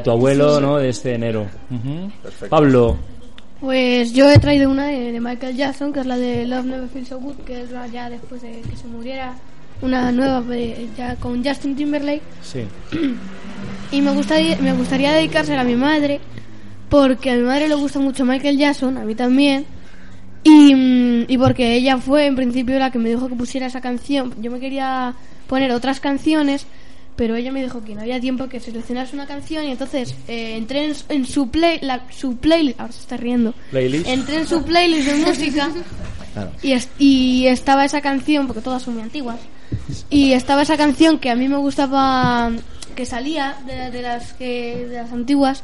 De... tu abuelo, Sí. ¿no? De este enero. Ujú. Pablo, Pues yo he traído una de, de Michael Jackson, que es la de Love Never Feels So Good, que es la ya después de que se muriera. Una nueva eh, ya con Justin Timberlake. sí. Y me gustaría, me gustaría dedicársela a mi madre, porque a mi madre le gusta mucho Michael Jackson, a mí también. Y, mm, y porque ella fue en principio la que me dijo que pusiera esa canción. Yo me quería poner otras canciones, pero ella me dijo que no había tiempo que seleccionase una canción y entonces eh, entré en, su- en su play, la, su playlist, ahora se está riendo. Playlist. Entré en su playlist de música Claro. y, es- y estaba esa canción, porque todas son muy antiguas, y estaba esa canción que a mí me gustaba, que salía de, de las que de las antiguas,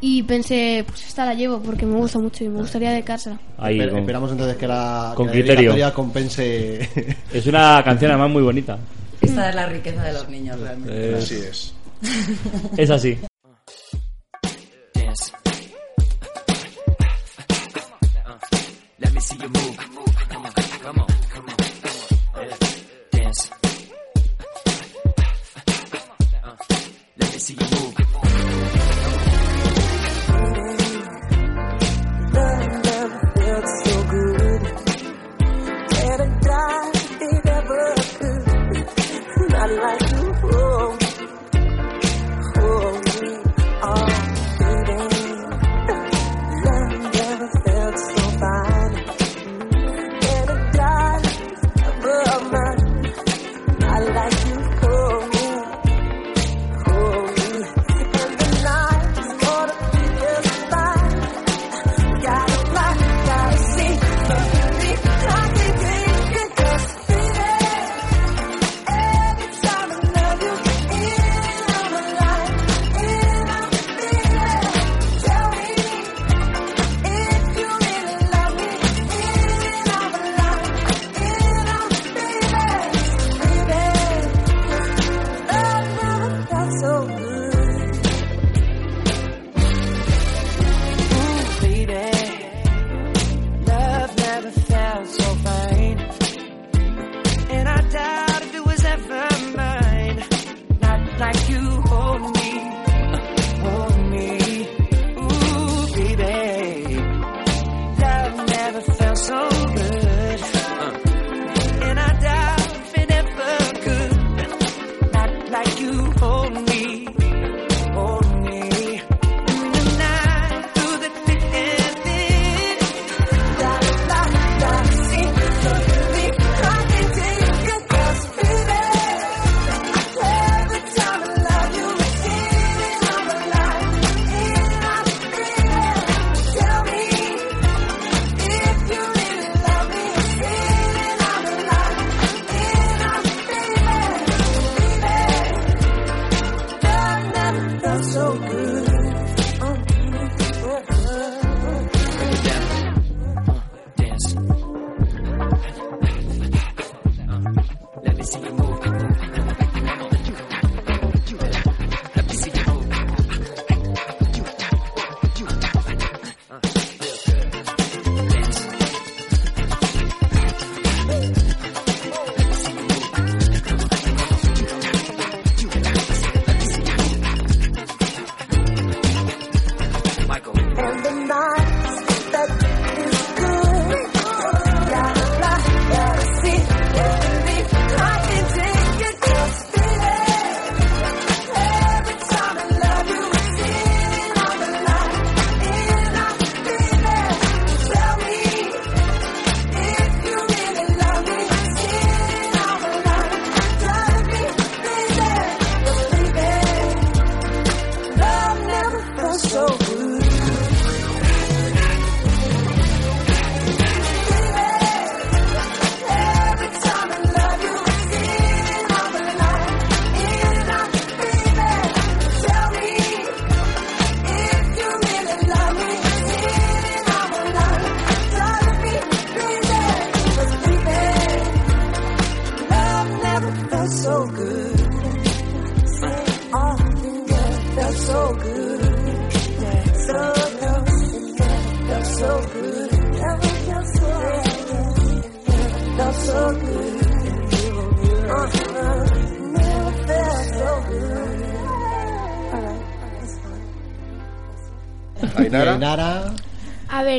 y pensé, pues esta la llevo porque me gusta mucho y me gustaría dedicársela. Ahí, Esper- con- Esperamos entonces que la, con que la criterio. compense. Es una canción además muy bonita. Esta es la riqueza de los niños realmente. Es- Así es. Es así. Dance. Let me see you move.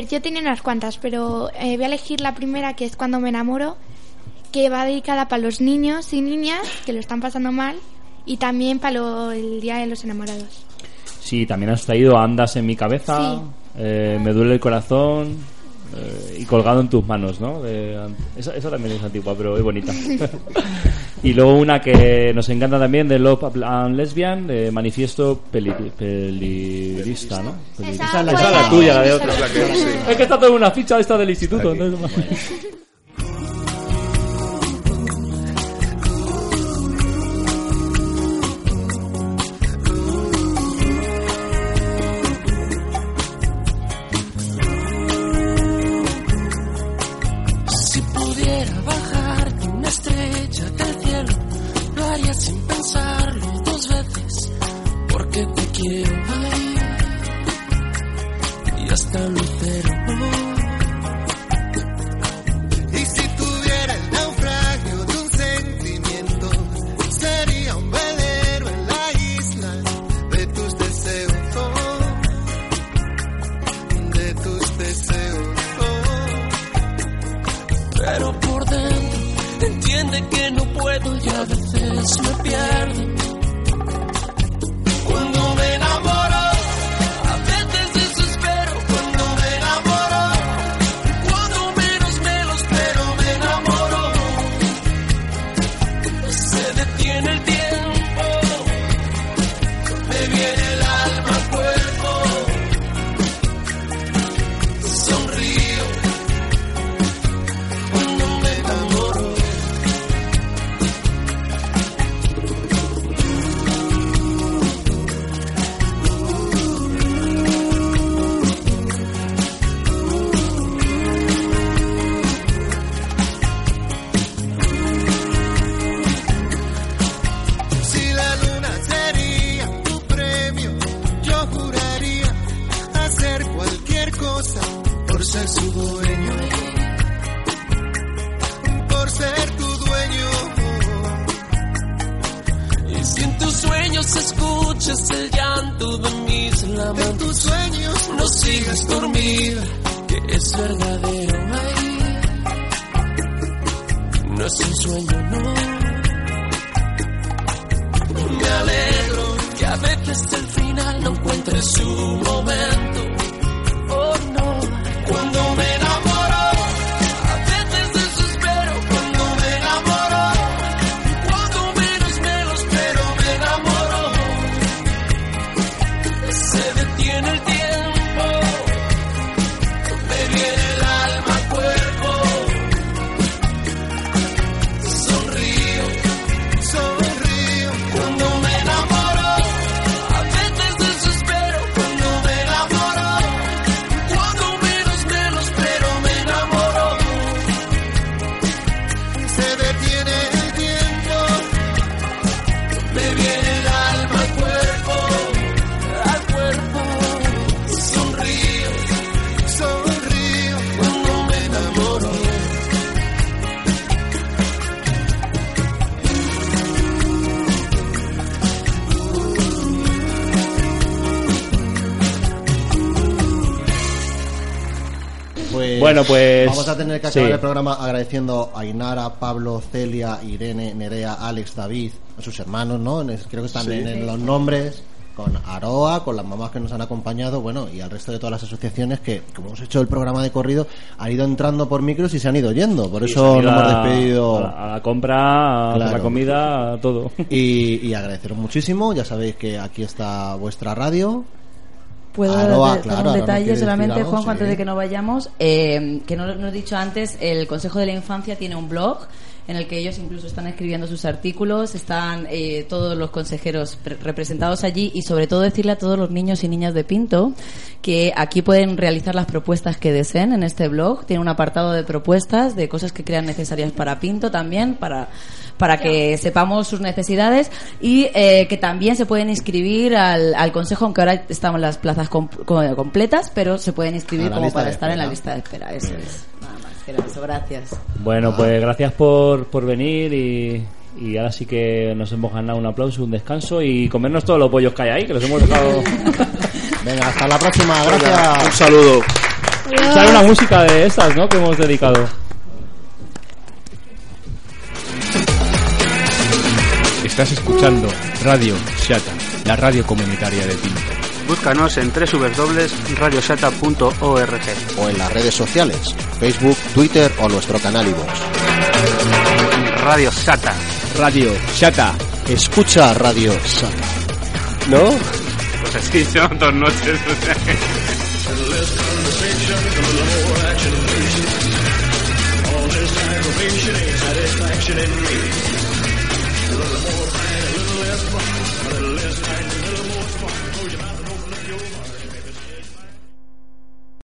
Ver, yo tenía unas cuantas, pero eh, voy a elegir la primera, que es cuando me enamoro, que va dedicada para los niños y niñas que lo están pasando mal y también para lo- el Día de los Enamorados. Sí, también has traído Andas en mi cabeza, Sí. eh, Me duele el corazón eh, y Colgado en tus manos, ¿no? Esa, esa también es antigua, pero es bonita. y luego una que nos encanta también de Love and Lesbian, de Manifiesto peli, Peligrista, ¿no? Peligrista. Esa es la Esa es la tuya. tuya, la de otra. es la que- sí. Es que está toda una ficha esta del instituto. entonces- Bueno, pues, Vamos a tener que acabar sí. el programa agradeciendo a Inara, Pablo, Celia, Irene, Nerea, Alex, David, a sus hermanos, ¿no? Creo que están Sí. en, en los nombres, con Aroa, con las mamás que nos han acompañado, bueno, y al resto de todas las asociaciones que, como hemos hecho el programa de corrido, han ido entrando por micros y se han ido yendo. Por eso nos hemos despedido. A la, a la compra, a Claro. la comida, a todo. Y, y agradeceros muchísimo. Ya sabéis que aquí está vuestra radio. Puedo Aroa, dar claro, un detalle solamente, Juanjo, antes de que no vayamos, eh, que no he dicho antes, el Consejo de la Infancia tiene un blog en el que ellos incluso están escribiendo sus artículos, están eh, todos los consejeros pre- representados allí y sobre todo decirle a todos los niños y niñas de Pinto que aquí pueden realizar las propuestas que deseen en este blog. Tiene un apartado de propuestas, de cosas que crean necesarias para Pinto también, para para que sepamos sus necesidades y eh, que también se pueden inscribir al, al consejo, aunque ahora estamos las plazas com- co- completas, pero se pueden inscribir como para estar en la lista de espera. Eso es. Gracias. Bueno, pues gracias por, por venir y, y ahora sí que nos hemos ganado un aplauso, un descanso y comernos todos los pollos que hay ahí, que los hemos dejado. Venga, hasta la próxima. Gracias. Un saludo. Sale una música de esas, ¿no? Que hemos dedicado. Estás escuchando Radio Shata, la radio comunitaria de Pinto. Búscanos en www.radiosata.org o en las redes sociales, Facebook, Twitter o nuestro canal iVoox. Radio Sata. Radio Shata. Escucha Radio Sata. ¿No? Pues así son dos noches.